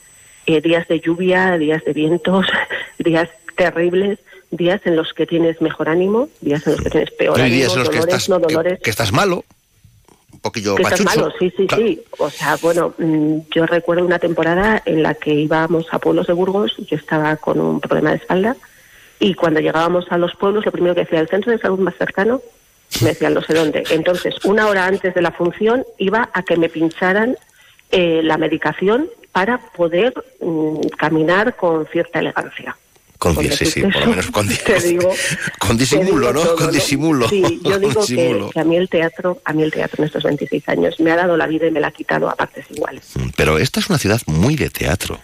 Eh, días de lluvia, días de vientos, [LAUGHS] días terribles, días en los que tienes mejor ánimo, días en los que tienes peor ánimo,
días en los que
dolores,
estás,
no
que-
dolores.
que estás malo, poquillo
Que estás
pachucho.
malo, sí, sí, sí. O sea, bueno, mm, yo recuerdo una temporada en la que íbamos a pueblos de Burgos, yo estaba con un problema de espalda, y cuando llegábamos a los pueblos, lo primero que decía, el centro de salud más cercano, me decían no sé dónde. Entonces, una hora antes de la función, iba a que me pincharan eh, la medicación para poder mm, caminar con cierta elegancia.
Con,
Con
sí, sí,
decirte
por lo
eso,
menos con, di- [LAUGHS]
te digo,
con disimulo,
te
¿no?
todo,
con disimulo.
Sí, [LAUGHS] yo digo que,
disimulo.
que a mí el teatro, a mí el teatro en estos 26 años me ha dado la vida y me la ha quitado a partes iguales.
Pero esta es una ciudad muy de teatro.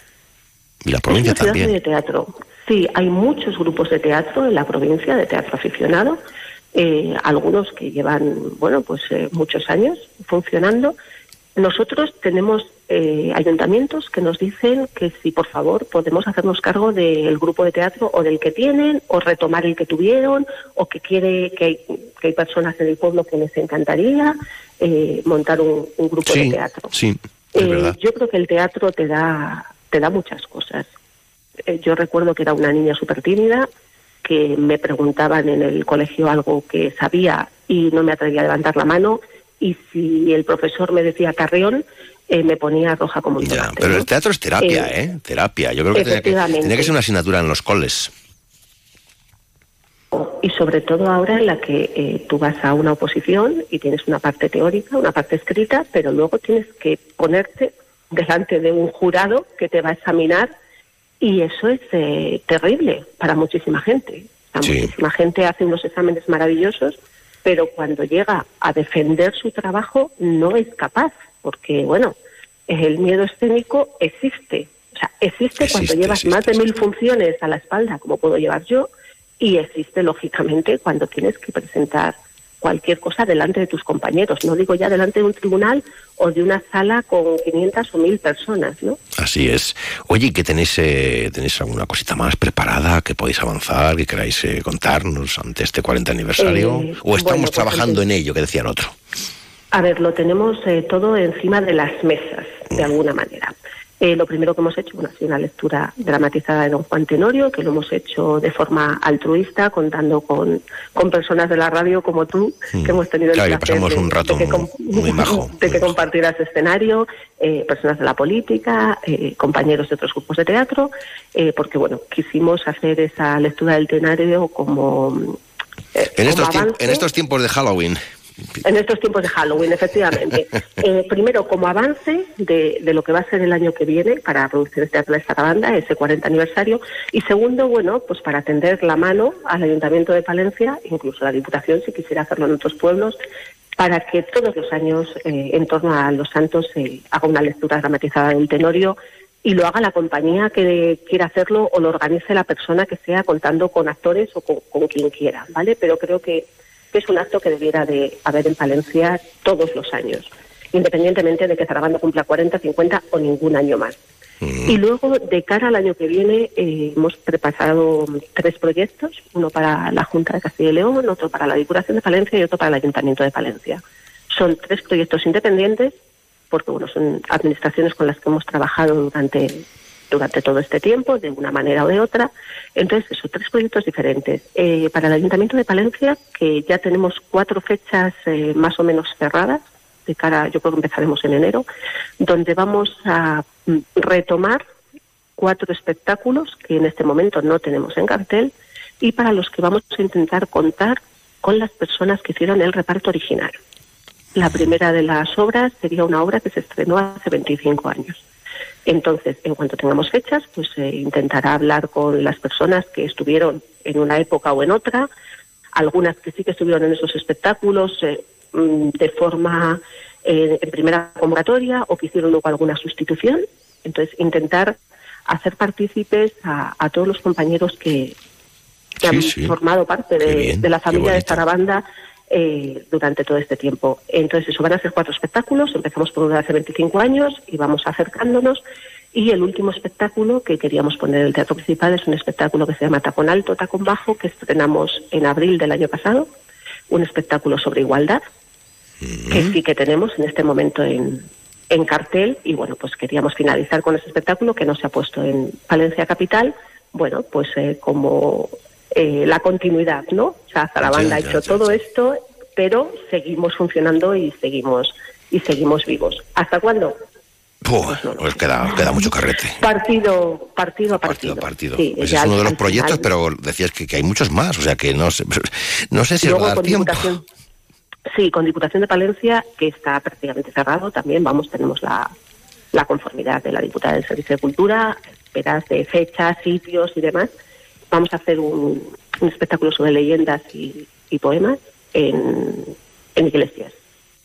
Y la provincia
Es una ciudad
también.
muy de teatro. Sí, hay muchos grupos de teatro en la provincia, de teatro aficionado, eh, algunos que llevan, bueno, pues eh, muchos años funcionando. Nosotros tenemos eh, ayuntamientos que nos dicen que si por favor podemos hacernos cargo del grupo de teatro o del que tienen, o retomar el que tuvieron, o que quiere que hay, que hay personas en el pueblo que les encantaría eh, montar un, un grupo de teatro.
sí, es
Eh,
verdad.
yo creo que el teatro te da, te da muchas cosas. Eh, yo recuerdo que era una niña súper tímida, que me preguntaban en el colegio algo que sabía y no me atrevía a levantar la mano. Y si el profesor me decía carrión, eh, me ponía roja como un tomate.
Pero el teatro es terapia,
Eh,
¿eh? Terapia. Yo creo que tenía, que tenía que ser una asignatura en los coles.
y sobre todo ahora en la que eh, tú vas a una oposición y tienes una parte teórica, una parte escrita, pero luego tienes que ponerte delante de un jurado que te va a examinar y eso es eh, terrible para muchísima gente. O sea, Muchísima gente hace unos exámenes maravillosos, pero cuando llega a defender su trabajo no es capaz, porque bueno, el miedo escénico existe. O sea, existe, cuando llevas
existe,
más de mil funciones a la espalda, como puedo llevar yo, y existe, lógicamente, cuando tienes que presentar cualquier cosa delante de tus compañeros. No digo ya delante de un tribunal o de una sala con 500 o 1000 personas, ¿no?
Así es. Oye, ¿y ¿qué tenéis, eh, tenéis alguna cosita más preparada que podéis avanzar, que queráis eh, contarnos ante este 40 aniversario?
Eh,
¿O estamos
bueno, pues
trabajando en ello, que decían otro?
A ver, lo tenemos eh, todo encima de las mesas, de alguna manera. Eh, lo primero que hemos hecho bueno, ha sido una lectura dramatizada de don Juan Tenorio, que lo hemos hecho de forma altruista, contando con, con personas de la radio como tú, que hemos tenido el
Claro,
placer
pasamos
de,
un rato
de que,
muy majo. [LAUGHS]
de que compartieras escenario, eh, personas de la política, eh, compañeros de otros grupos de teatro, eh, porque bueno, quisimos hacer esa lectura del tenario como, eh,
En
como
estos, tiemp-
avance.
en estos tiempos de Halloween.
En estos tiempos de Halloween, efectivamente. [LAUGHS] Eh, primero, como avance de, de lo que va a ser el año que viene para Producciones Teatro de Sarabanda, ese 40 aniversario. Y segundo, bueno, pues para tender la mano al Ayuntamiento de Palencia, incluso a la Diputación, si quisiera hacerlo en otros pueblos, para que todos los años, eh, en torno a los santos, se haga una lectura dramatizada del Tenorio y lo haga la compañía que quiera hacerlo o lo organice la persona que sea contando con actores o con, con quien quiera, ¿vale? Pero creo que que es un acto que debiera de haber en Palencia todos los años, independientemente de que Zarabanda cumpla 40, 50 o ningún año más. Y luego, de cara al año que viene, eh, hemos preparado tres proyectos, uno para la Junta de Castilla y León, otro para la Diputación de Palencia y otro para el Ayuntamiento de Palencia. Son tres proyectos independientes, porque bueno, son administraciones con las que hemos trabajado durante durante todo este tiempo, de una manera o de otra. Entonces, eso, tres proyectos diferentes. Eh, para el Ayuntamiento de Palencia, que ya tenemos cuatro fechas eh, más o menos cerradas, de cara, yo creo que empezaremos en enero, donde vamos a mm, retomar cuatro espectáculos que en este momento no tenemos en cartel y para los que vamos a intentar contar con las personas que hicieron el reparto original. La primera de las obras sería una obra que se estrenó hace 25 años. Entonces, en cuanto tengamos fechas, pues se intentará hablar con las personas que estuvieron en una época o en otra, algunas que sí que estuvieron en esos espectáculos eh, mm, de forma eh, en primera convocatoria o que hicieron luego alguna sustitución. Entonces, intentar hacer partícipes a, a todos los compañeros que, que han
sí.
formado parte de, la familia de
bonito.
Zarabanda eh, durante todo este tiempo. Entonces, eso van a ser cuatro espectáculos. Empezamos por uno de hace 25 años y vamos acercándonos. Y el último espectáculo que queríamos poner en el teatro principal es un espectáculo que se llama Tacón Alto, Tacón Bajo, que estrenamos en abril del año pasado. Un espectáculo sobre igualdad, que sí que tenemos en este momento en, en cartel. Y bueno, pues queríamos finalizar con ese espectáculo que no se ha puesto en Palencia Capital. Bueno, pues eh, como eh, la continuidad, ¿no? O sea, Zarabanda
Ya,
ha hecho todo esto, pero seguimos funcionando y seguimos y seguimos vivos. ¿Hasta cuándo?
Puh, pues queda, queda mucho carrete.
Partido, partido a partido.
Partido.
Sí,
Ese
ya
es uno de los proyectos,
final.
pero decías que, que hay muchos más, o sea que no sé, no sé si
Luego
va a dar
con
tiempo.
Diputación, sí, con Diputación de Palencia, que está prácticamente cerrado, también vamos, tenemos la, la conformidad de la diputada del Servicio de Cultura, esperas de fechas, sitios y demás. Vamos a hacer un, un espectáculo sobre leyendas y, y poemas en, en iglesias.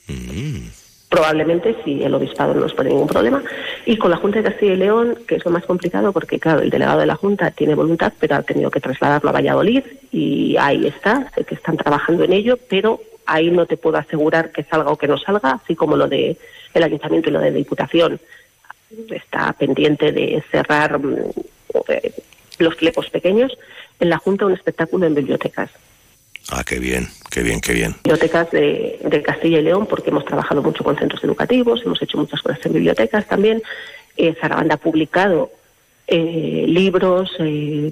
Mm.
Probablemente, si el obispado no nos pone ningún problema. Y con la Junta de Castilla y León, que es lo más complicado, porque claro, el delegado de la Junta tiene voluntad, pero ha tenido que trasladarlo a Valladolid y ahí está, sé que están trabajando en ello, pero ahí no te puedo asegurar que salga o que no salga, así como lo de el ayuntamiento y lo de la diputación está pendiente de cerrar mm, los flecos pequeños. En la Junta un espectáculo en bibliotecas
Ah, qué bien, qué bien, qué bien.
bibliotecas de, de Castilla y León, porque hemos trabajado mucho con centros educativos, hemos hecho muchas cosas en bibliotecas también. Eh, Zarabanda ha publicado eh, libros eh,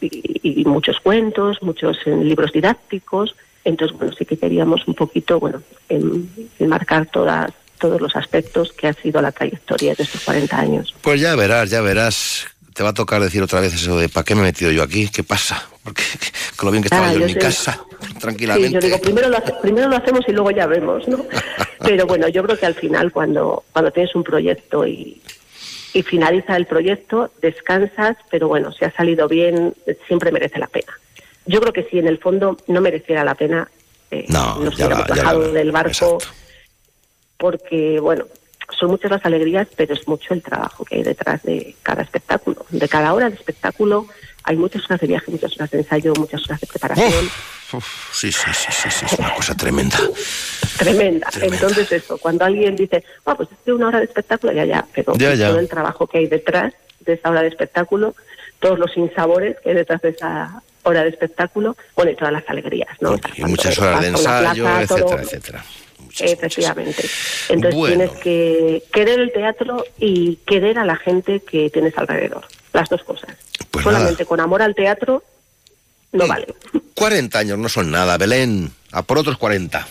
y, y muchos cuentos, muchos eh, libros didácticos. Entonces, bueno, sí que queríamos un poquito, bueno, en- enmarcar todas, todos los aspectos que ha sido la trayectoria de estos 40 años.
Pues ya verás, ya verás. Te va a tocar decir otra vez eso de ¿para qué me he metido yo aquí? ¿Qué pasa? Porque [LAUGHS] con lo bien que estaba
Ah,
yo en mi
sé.
casa, [LAUGHS]
Sí,
tranquilamente.
yo digo, primero lo, hace- primero lo hacemos y luego ya vemos, ¿no? [LAUGHS] Pero bueno, yo creo que al final cuando, cuando tienes un proyecto y, y finaliza el proyecto, descansas, pero bueno, si ha salido bien, siempre merece la pena. Yo creo que si en el fondo no mereciera la pena, eh,
No,
nos hubiéramos bajado del barco, porque bueno, son muchas las alegrías, pero es mucho el trabajo que hay detrás de cada espectáculo. De cada hora de espectáculo hay muchas horas de viaje, muchas horas de ensayo, muchas horas de preparación.
Sí, sí, sí, sí, sí, es una cosa tremenda.
Tremenda. Entonces eso, cuando alguien dice, ah, pues es que una hora de espectáculo, ya, ya, pero
Ya, ya.
todo el trabajo que hay detrás de esa hora de espectáculo, todos los sinsabores que hay detrás de esa hora de espectáculo, bueno, y todas las alegrías, ¿no?
Y muchas horas de ensayo,
plaza, todo-
etcétera,
Efectivamente. Entonces
Bueno.
tienes que querer el teatro y querer a la gente que tienes alrededor. Las dos cosas.
Pues
Solamente con amor al teatro no vale.
40 años no son nada, Belén. A por otros 40.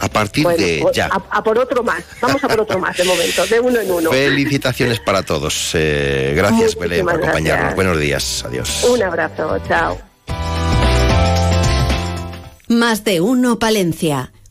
A partir
Bueno,
de ya.
A, a por otro más. Vamos a por otro más de momento, de uno en uno.
Felicitaciones para todos. Eh, gracias, Belén, por acompañarnos.
gracias.
Buenos días. Adiós.
Un abrazo, chao.
Más de uno Palencia.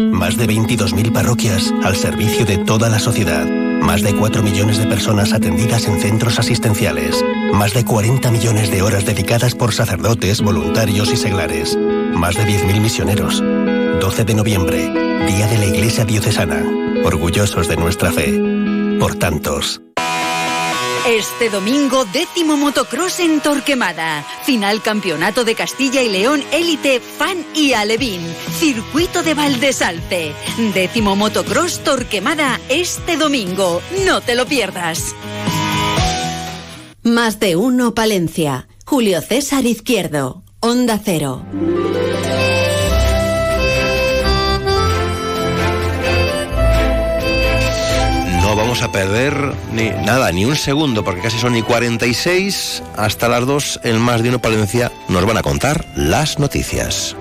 Más de 22.000 parroquias al servicio de toda la sociedad. Más de 4 millones de personas atendidas en centros asistenciales. Más de 40 millones de horas dedicadas por sacerdotes, voluntarios y seglares. Más de 10.000 misioneros. 12 de noviembre, Día de la Iglesia Diocesana. Orgullosos de nuestra fe. Por tantos.
Este domingo, décimo motocross en Torquemada. Final Campeonato de Castilla y León Élite Fan y Alevín. Circuito de Valdesalce. Décimo motocross Torquemada este domingo. No te lo pierdas.
Más de uno Palencia. Julio César Izquierdo. Onda Cero.
A perder ni nada, ni un segundo, porque casi son y 46. Hasta las 2, el más de uno Palencia nos van a contar las noticias.